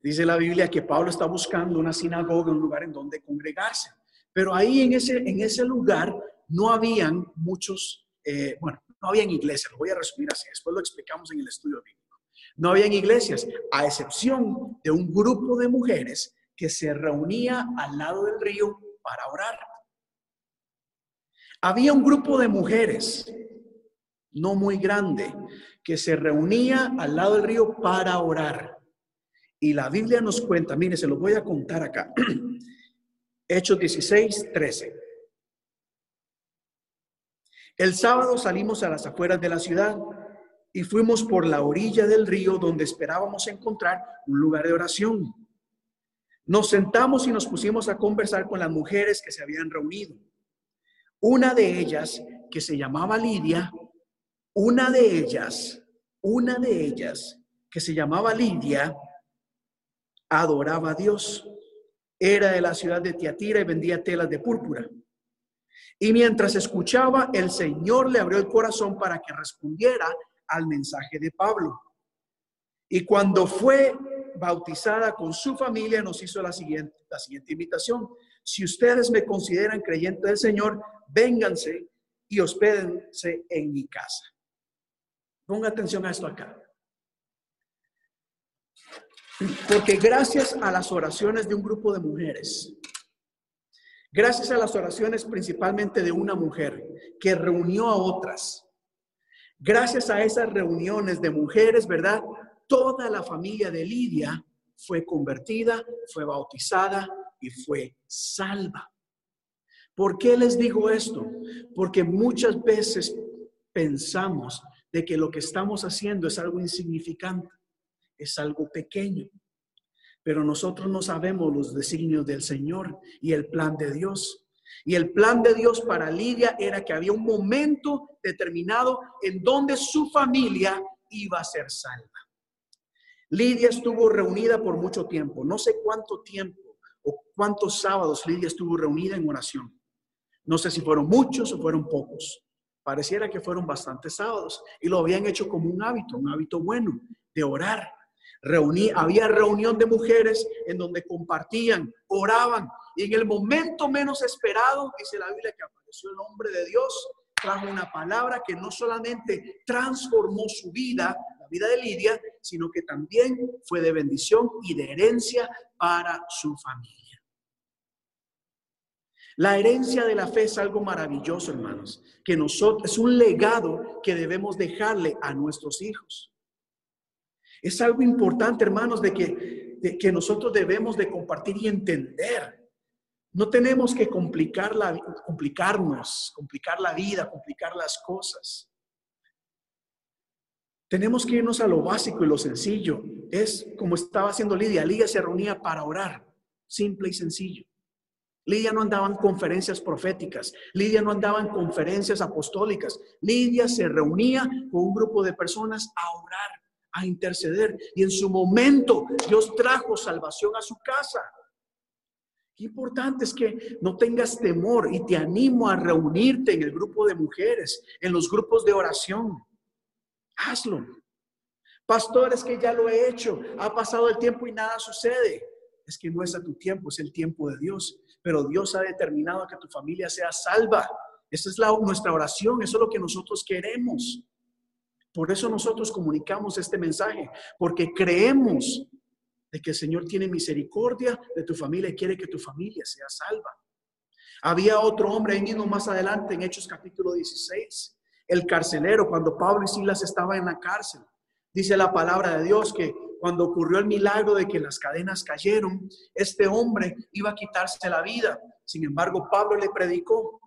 dice la Biblia que Pablo está buscando una sinagoga, un lugar en donde congregarse. Pero ahí en ese, en ese lugar no habían muchos, eh, bueno, no habían iglesias, lo voy a resumir así, después lo explicamos en el estudio bíblico. No habían iglesias, a excepción de un grupo de mujeres que se reunía al lado del río para orar. Había un grupo de mujeres, no muy grande, que se reunía al lado del río para orar. Y la Biblia nos cuenta, mire, se lo voy a contar acá. Hechos 16, 13. El sábado salimos a las afueras de la ciudad y fuimos por la orilla del río donde esperábamos encontrar un lugar de oración. Nos sentamos y nos pusimos a conversar con las mujeres que se habían reunido. Una de ellas, que se llamaba Lidia, una de ellas, una de ellas, que se llamaba Lidia, adoraba a Dios era de la ciudad de Tiatira y vendía telas de púrpura. Y mientras escuchaba, el Señor le abrió el corazón para que respondiera al mensaje de Pablo. Y cuando fue bautizada con su familia, nos hizo la siguiente, la siguiente invitación. Si ustedes me consideran creyente del Señor, vénganse y hospédense en mi casa. Ponga atención a esto acá. Porque gracias a las oraciones de un grupo de mujeres, gracias a las oraciones principalmente de una mujer que reunió a otras, gracias a esas reuniones de mujeres, ¿verdad? Toda la familia de Lidia fue convertida, fue bautizada y fue salva. ¿Por qué les digo esto? Porque muchas veces pensamos de que lo que estamos haciendo es algo insignificante es algo pequeño. Pero nosotros no sabemos los designios del Señor y el plan de Dios. Y el plan de Dios para Lidia era que había un momento determinado en donde su familia iba a ser salva. Lidia estuvo reunida por mucho tiempo, no sé cuánto tiempo o cuántos sábados Lidia estuvo reunida en oración. No sé si fueron muchos o fueron pocos. Pareciera que fueron bastantes sábados y lo habían hecho como un hábito, un hábito bueno de orar Reuní, había reunión de mujeres en donde compartían, oraban, y en el momento menos esperado, dice la Biblia que apareció el hombre de Dios, trajo una palabra que no solamente transformó su vida, la vida de Lidia, sino que también fue de bendición y de herencia para su familia. La herencia de la fe es algo maravilloso, hermanos, que nosotros es un legado que debemos dejarle a nuestros hijos. Es algo importante, hermanos, de que, que nosotros debemos de compartir y entender. No tenemos que complicar la, complicarnos, complicar la vida, complicar las cosas. Tenemos que irnos a lo básico y lo sencillo. Es como estaba haciendo Lidia. Lidia se reunía para orar, simple y sencillo. Lidia no andaba en conferencias proféticas, Lidia no andaba en conferencias apostólicas. Lidia se reunía con un grupo de personas a orar a interceder. Y en su momento Dios trajo salvación a su casa. Importante es que no tengas temor y te animo a reunirte en el grupo de mujeres, en los grupos de oración. Hazlo. Pastores que ya lo he hecho, ha pasado el tiempo y nada sucede. es que no es a tu tiempo, es el tiempo de Dios. Pero Dios ha determinado que tu familia sea salva. Esa es la, nuestra oración, eso es lo que nosotros queremos. Por eso nosotros comunicamos este mensaje, porque creemos de que el Señor tiene misericordia de tu familia y quiere que tu familia sea salva. Había otro hombre ahí mismo más adelante en Hechos capítulo 16, el carcelero, cuando Pablo y Silas estaban en la cárcel. Dice la palabra de Dios que cuando ocurrió el milagro de que las cadenas cayeron, este hombre iba a quitarse la vida. Sin embargo, Pablo le predicó.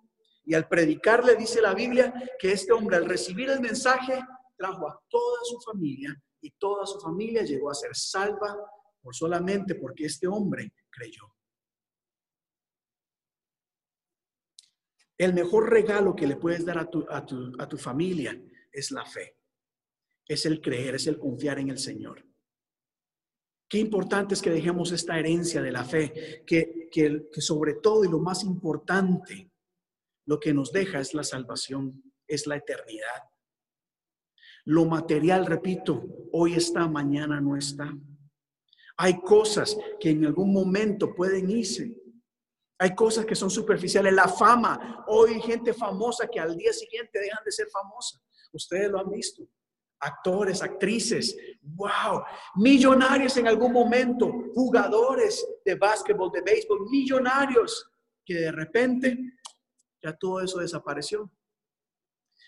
Y al predicarle dice la Biblia que este hombre al recibir el mensaje trajo a toda su familia y toda su familia llegó a ser salva por solamente porque este hombre creyó. El mejor regalo que le puedes dar a tu, a tu, a tu familia es la fe, es el creer, es el confiar en el Señor. Qué importante es que dejemos esta herencia de la fe, que, que, que sobre todo y lo más importante, lo que nos deja es la salvación, es la eternidad. Lo material, repito, hoy está, mañana no está. Hay cosas que en algún momento pueden irse. Hay cosas que son superficiales. La fama. Hoy hay gente famosa que al día siguiente dejan de ser famosa. Ustedes lo han visto. Actores, actrices. Wow. Millonarios en algún momento. Jugadores de básquetbol, de béisbol. Millonarios que de repente ya todo eso desapareció.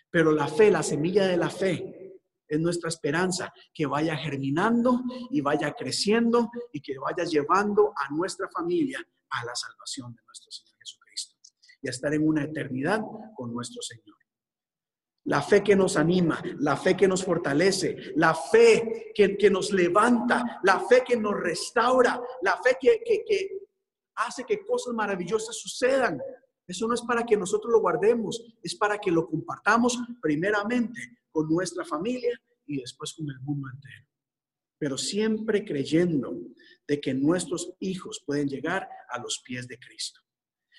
Pero la fe, la semilla de la fe, es nuestra esperanza, que vaya germinando y vaya creciendo y que vaya llevando a nuestra familia a la salvación de nuestro Señor Jesucristo y a estar en una eternidad con nuestro Señor. La fe que nos anima, la fe que nos fortalece, la fe que, que nos levanta, la fe que nos restaura, la fe que, que, que hace que cosas maravillosas sucedan. Eso no es para que nosotros lo guardemos, es para que lo compartamos primeramente con nuestra familia y después con el mundo entero. Pero siempre creyendo de que nuestros hijos pueden llegar a los pies de Cristo.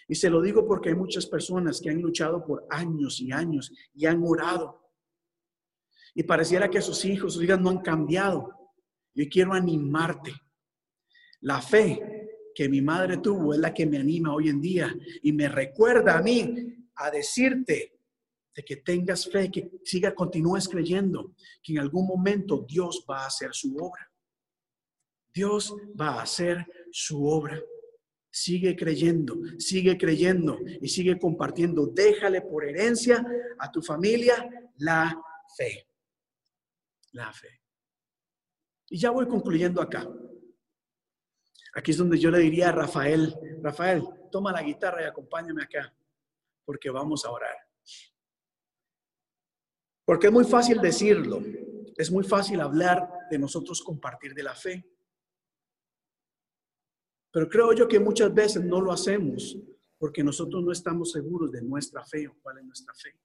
Y se lo digo porque hay muchas personas que han luchado por años y años y han orado. Y pareciera que sus hijos, sus hijas no han cambiado. Yo quiero animarte. La fe que mi madre tuvo es la que me anima hoy en día y me recuerda a mí a decirte de que tengas fe, que siga, continúes creyendo que en algún momento Dios va a hacer su obra. Dios va a hacer su obra. Sigue creyendo, sigue creyendo y sigue compartiendo. Déjale por herencia a tu familia la fe. La fe. Y ya voy concluyendo acá. Aquí es donde yo le diría a Rafael, Rafael, toma la guitarra y acompáñame acá, porque vamos a orar. Porque es muy fácil decirlo, es muy fácil hablar de nosotros compartir de la fe. Pero creo yo que muchas veces no lo hacemos porque nosotros no estamos seguros de nuestra fe o cuál es nuestra fe.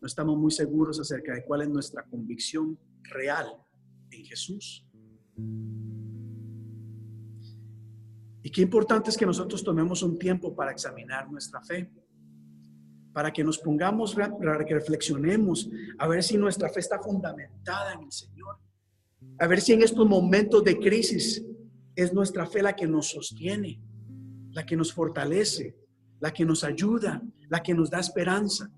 No estamos muy seguros acerca de cuál es nuestra convicción real en Jesús. Y qué importante es que nosotros tomemos un tiempo para examinar nuestra fe para que nos pongamos, para que reflexionemos, a ver si nuestra fe está fundamentada en el Señor, a ver si en estos momentos de crisis es nuestra fe la que nos sostiene, la que nos fortalece, la que nos ayuda, la que nos da esperanza.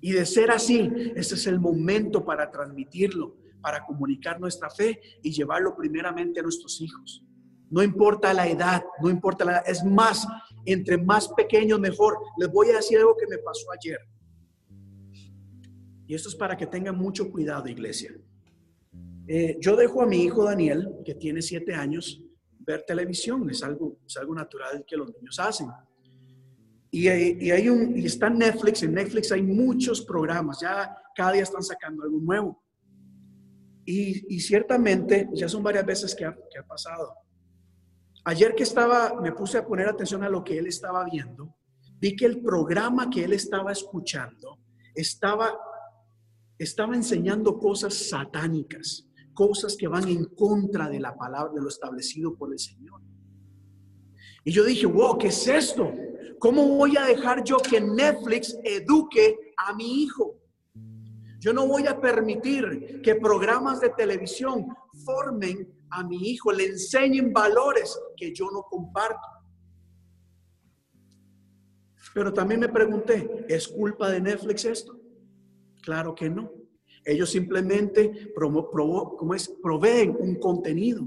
Y de ser así, ese es el momento para transmitirlo, para comunicar nuestra fe y llevarlo primeramente a nuestros hijos. No importa la edad, no importa la edad. Es más, entre más pequeños mejor. Les voy a decir algo que me pasó ayer. Y esto es para que tengan mucho cuidado, iglesia. Eh, yo dejo a mi hijo Daniel, que tiene siete años, ver televisión. Es algo, es algo natural que los niños hacen. Y, y, hay un, está Netflix. En Netflix hay muchos programas. Ya cada día están sacando algo nuevo. Y, ciertamente, ya son varias veces que ha pasado Ayer que estaba, me puse a poner atención a lo que él estaba viendo, vi que el programa que él estaba escuchando estaba, estaba enseñando cosas satánicas, cosas que van en contra de la palabra, de lo establecido por el Señor. Y yo dije, wow, ¿qué es esto? ¿Cómo voy a dejar yo que Netflix eduque a mi hijo? Yo no voy a permitir que programas de televisión formen a mi hijo, le enseñen valores que yo no comparto. Pero también me pregunté, ¿es culpa de Netflix esto? Claro que no. Ellos simplemente promo, es? proveen un contenido.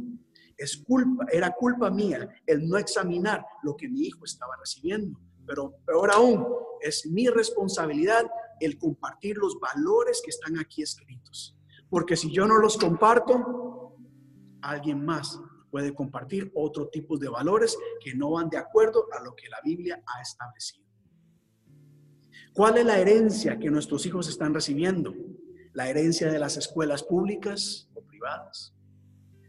Era culpa mía el no examinar lo que mi hijo estaba recibiendo. Pero peor aún, es mi responsabilidad el compartir los valores que están aquí escritos. Porque si yo no los comparto, alguien más puede compartir otro tipo de valores que no van de acuerdo a lo que la Biblia ha establecido. ¿Cuál es la herencia que nuestros hijos están recibiendo? La herencia de las escuelas públicas o privadas,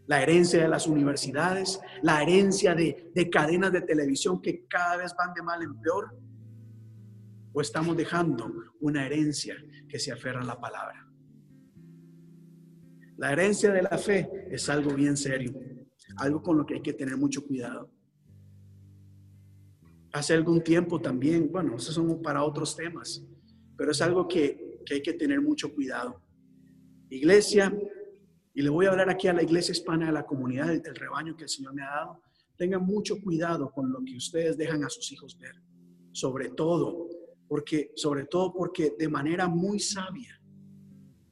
la herencia de las universidades, la herencia de, cadenas de televisión que cada vez van de mal en peor. ¿O estamos dejando una herencia que se aferra a la palabra? La herencia de la fe es algo bien serio, algo con lo que hay que tener mucho cuidado hace algún tiempo también, bueno, esos son para otros temas, pero es algo que, que hay que tener mucho cuidado. Iglesia, y le voy a hablar aquí a la iglesia hispana, a la comunidad del, rebaño que el Señor me ha dado, tengan mucho cuidado con lo que ustedes dejan a sus hijos ver, sobre todo, porque, sobre todo porque de manera muy sabia,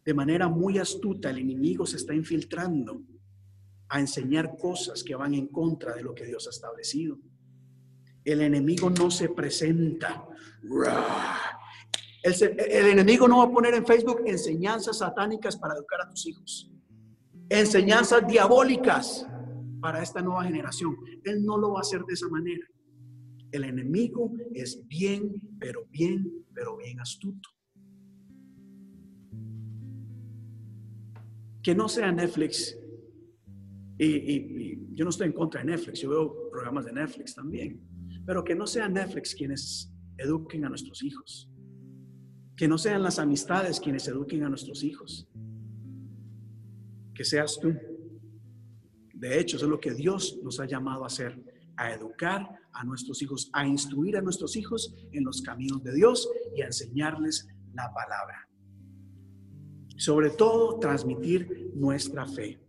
de manera muy astuta, el enemigo se está infiltrando a enseñar cosas que van en contra de lo que Dios ha establecido. El enemigo no se presenta. El, enemigo no va a poner en Facebook enseñanzas satánicas para educar a tus hijos. Enseñanzas diabólicas para esta nueva generación. Él no lo va a hacer de esa manera. El enemigo es bien, pero bien, pero bien astuto. Que no sea Netflix. Y, yo no estoy en contra de Netflix, yo veo programas de Netflix también. Pero que no sea Netflix quienes eduquen a nuestros hijos. Que no sean las amistades quienes eduquen a nuestros hijos. Que seas tú. De hecho, eso es lo que Dios nos ha llamado a hacer, a educar a nuestros hijos, a instruir a nuestros hijos en los caminos de Dios y a enseñarles la palabra. Sobre todo, transmitir nuestra fe,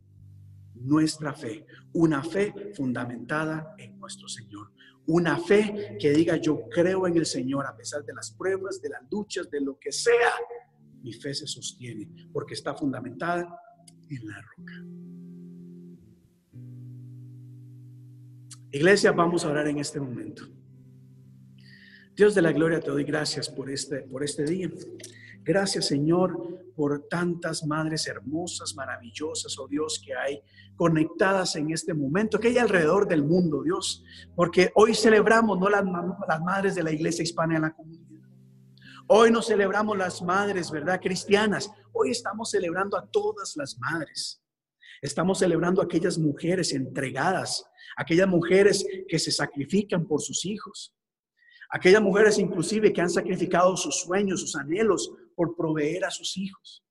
nuestra fe, una fe fundamentada en nuestro Señor, una fe que diga yo creo en el Señor a pesar de las pruebas, de las luchas, de lo que sea. Mi fe se sostiene porque está fundamentada en la roca. Iglesia, vamos a orar en este momento. Dios de la gloria, te doy gracias por este, por este día. Gracias, Señor, por tantas madres hermosas, maravillosas, oh Dios, que hay conectadas en este momento, que hay alrededor del mundo, Dios, porque hoy celebramos no las, las madres de la iglesia hispana en la comunidad. Hoy no celebramos las madres, ¿verdad? Cristianas. Hoy estamos celebrando a todas las madres. Estamos celebrando a aquellas mujeres entregadas, aquellas mujeres que se sacrifican por sus hijos, aquellas mujeres inclusive que han sacrificado sus sueños, sus anhelos por proveer a sus hijos.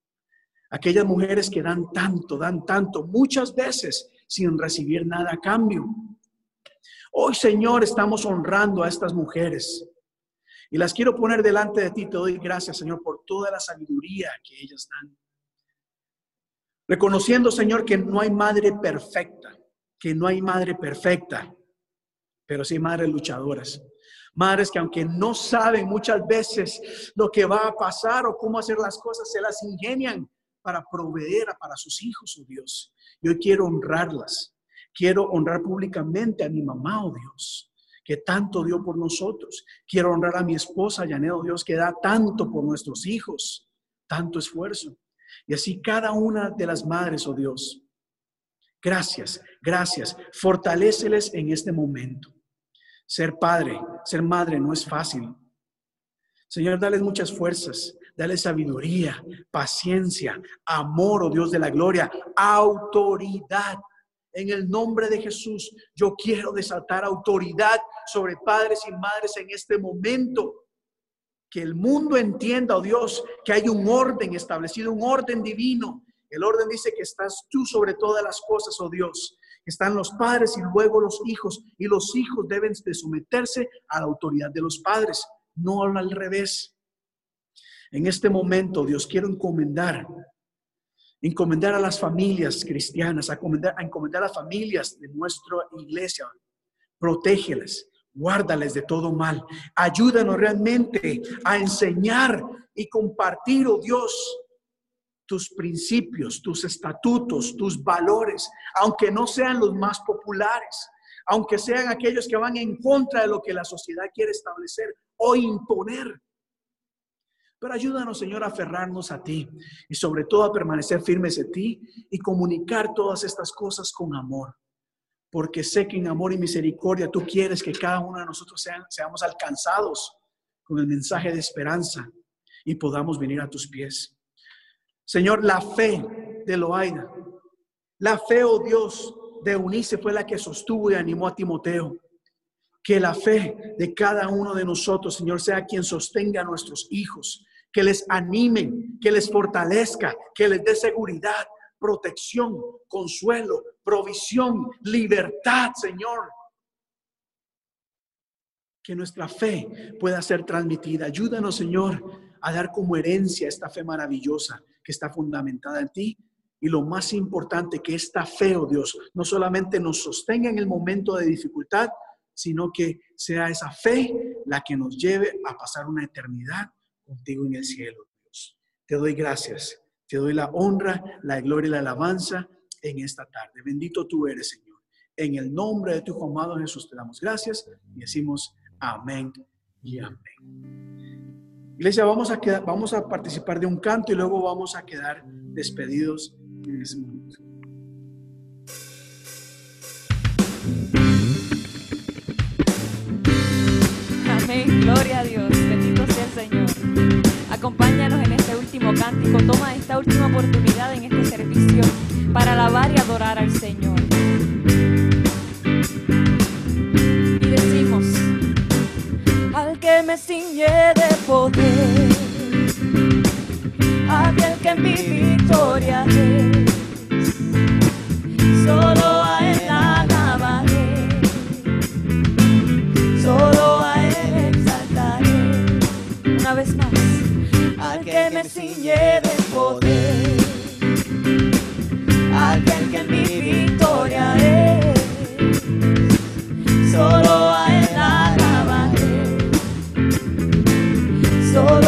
Aquellas mujeres que dan tanto, dan tanto, muchas veces sin recibir nada a cambio. Hoy, Señor, estamos honrando a estas mujeres. Y las quiero poner delante de ti. Te doy gracias, Señor, por toda la sabiduría que ellas dan. Reconociendo, Señor, que no hay madre perfecta, que no hay madre perfecta, pero sí madres luchadoras. Madres que aunque no saben muchas veces lo que va a pasar o cómo hacer las cosas, se las ingenian para proveer para sus hijos, oh Dios. Yo quiero honrarlas. Quiero honrar públicamente a mi mamá, oh Dios, que tanto dio por nosotros. Quiero honrar a mi esposa, Janet, oh Dios, que da tanto por nuestros hijos, tanto esfuerzo. Y así cada una de las madres, oh Dios. Gracias, gracias. Fortaléceles en este momento. Ser padre, ser madre no es fácil. Señor, dale muchas fuerzas, dale sabiduría, paciencia, amor, oh Dios de la gloria, autoridad. En el nombre de Jesús, yo quiero desatar autoridad sobre padres y madres en este momento. Que el mundo entienda, oh Dios, que hay un orden establecido, un orden divino. El orden dice que estás tú sobre todas las cosas, oh Dios están los padres y luego los hijos, y los hijos deben de someterse a la autoridad de los padres, no al revés. En este momento, Dios, quiero encomendar, encomendar a las familias cristianas, a encomendar, a las familias de nuestra iglesia. Protégeles, guárdales de todo mal. Ayúdanos realmente a enseñar y compartir, oh Dios, tus principios, tus estatutos, tus valores, aunque no sean los más populares, aunque sean aquellos que van en contra de lo que la sociedad quiere establecer o imponer. Pero ayúdanos, Señor, a aferrarnos a ti y sobre todo a permanecer firmes en ti y comunicar todas estas cosas con amor. Porque sé que en amor y misericordia tú quieres que cada uno de nosotros seamos alcanzados con el mensaje de esperanza y podamos venir a tus pies. Señor, la fe de Loaida, la fe, oh Dios, de Eunice fue la que sostuvo y animó a Timoteo. Que la fe de cada uno de nosotros, Señor, sea quien sostenga a nuestros hijos, que les anime, que les fortalezca, que les dé seguridad, protección, consuelo, provisión, libertad, Señor. Que nuestra fe pueda ser transmitida. Ayúdanos, Señor, a dar como herencia esta fe maravillosa que está fundamentada en ti. Y lo más importante, que esta fe, oh Dios, no solamente nos sostenga en el momento de dificultad, sino que sea esa fe la que nos lleve a pasar una eternidad contigo en el cielo, Dios. Te doy gracias, te doy la honra, la gloria y la alabanza en esta tarde. Bendito tú eres, Señor. En el nombre de tu amado Jesús te damos gracias y decimos amén y amén. Iglesia, vamos a, participar de un canto y luego vamos a quedar despedidos en ese momento. Amén, gloria a Dios, bendito sea el Señor. Acompáñanos en este último cántico, toma esta última oportunidad en este servicio para alabar y adorar al Señor. Me ciñe de poder, aquel que mi victoria es, solo a él alabaré, solo a él exaltaré. Una vez más, al que me ciñe de poder, aquel que mi victoria es, solo a solo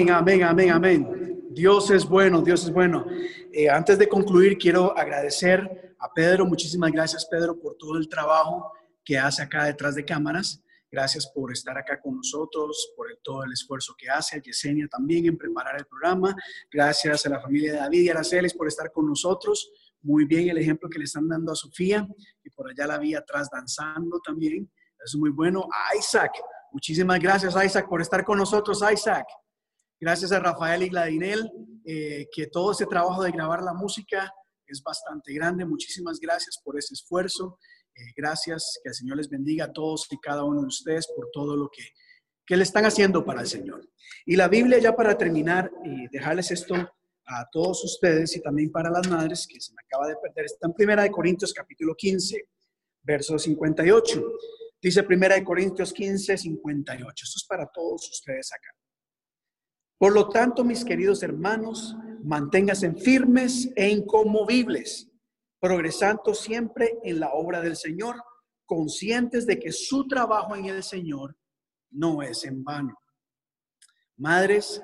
Amén, amén, amén, amén. Dios es bueno, Dios es bueno. Eh, antes de concluir, quiero agradecer a Pedro. Muchísimas gracias, Pedro, por todo el trabajo que hace acá detrás de cámaras. Gracias por estar acá con nosotros, por todo el esfuerzo que hace, a Yesenia también en preparar el programa. Gracias a la familia de David y Araceles por estar con nosotros. Muy bien el ejemplo que le están dando a Sofía y por allá la vi atrás danzando también. Es muy bueno. A Isaac, muchísimas gracias Isaac por estar con nosotros, Isaac. Gracias a Rafael y Gladinel, eh, que todo ese trabajo de grabar la música es bastante grande. Muchísimas gracias por ese esfuerzo. Eh, gracias, que el Señor les bendiga a todos y cada uno de ustedes por todo lo que, que le están haciendo para el Señor. Y la Biblia ya para terminar y dejarles esto a todos ustedes y también para las madres que se me acaba de perder, está en Primera de Corintios capítulo 15, verso 58. Dice Primera de Corintios 15, 58. Esto es para todos ustedes acá. Por lo tanto, mis queridos hermanos, manténganse firmes e inconmovibles, progresando siempre en la obra del Señor, conscientes de que su trabajo en el Señor no es en vano. Madres,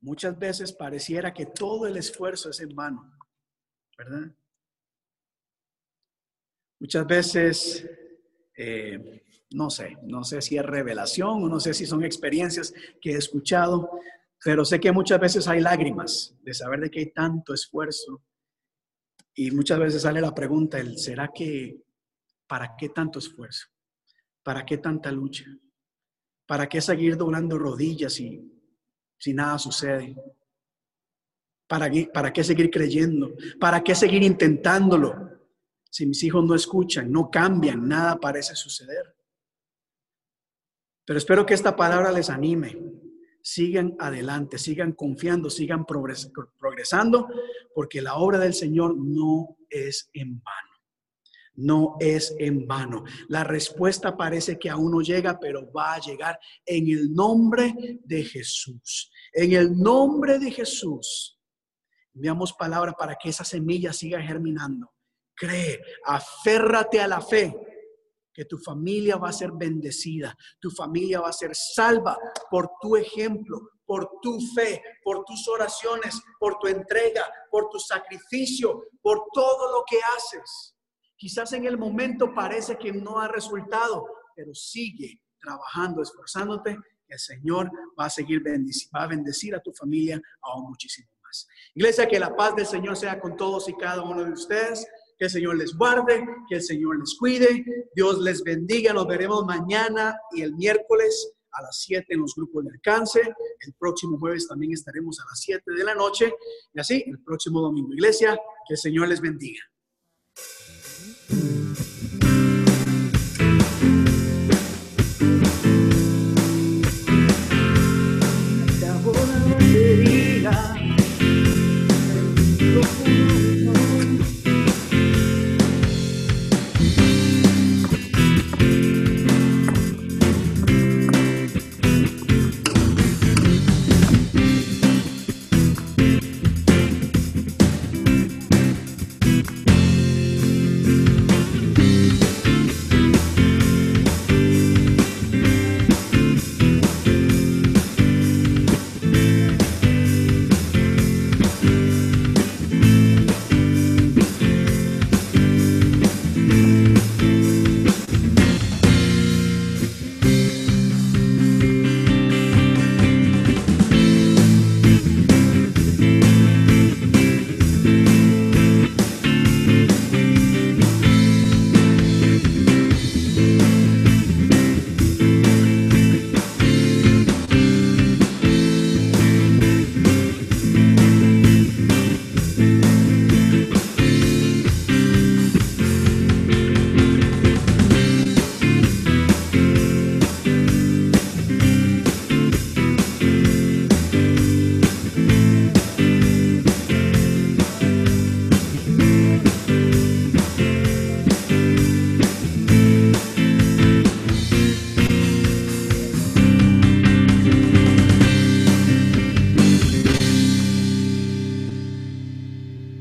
muchas veces pareciera que todo el esfuerzo es en vano, ¿verdad? Muchas veces eh, no sé, no sé si es revelación o no sé si son experiencias que he escuchado, pero sé que muchas veces hay lágrimas de saber de que hay tanto esfuerzo. Y muchas veces sale la pregunta, el, ¿será que para qué tanto esfuerzo? ¿Para qué tanta lucha? ¿Para qué seguir doblando rodillas si, si nada sucede? ¿Para ¿Para qué seguir creyendo? ¿Para qué seguir intentándolo? Si mis hijos no escuchan, no cambian, nada parece suceder. Pero espero que esta palabra les anime. Sigan adelante, sigan confiando, sigan progresando, porque la obra del Señor no es en vano. No es en vano. La respuesta parece que aún no llega, pero va a llegar en el nombre de Jesús. En el nombre de Jesús. Enviamos palabra para que esa semilla siga germinando Cree, aférrate a la fe, que tu familia va a ser bendecida, tu familia va a ser salva por tu ejemplo, por tu fe, por tus oraciones, por tu entrega, por tu sacrificio, por todo lo que haces. Quizás en el momento parece que no ha resultado, pero sigue trabajando, esforzándote, el Señor va a seguir bendecir, va a bendecir a tu familia aún muchísimo más. Iglesia, que la paz del Señor sea con todos y cada uno de ustedes. Que el Señor les guarde, que el Señor les cuide. Dios les bendiga. Nos veremos mañana y el miércoles a las 7 en los grupos de alcance. El próximo jueves también estaremos a las 7 de la noche. Y así, el próximo domingo. Iglesia, que el Señor les bendiga.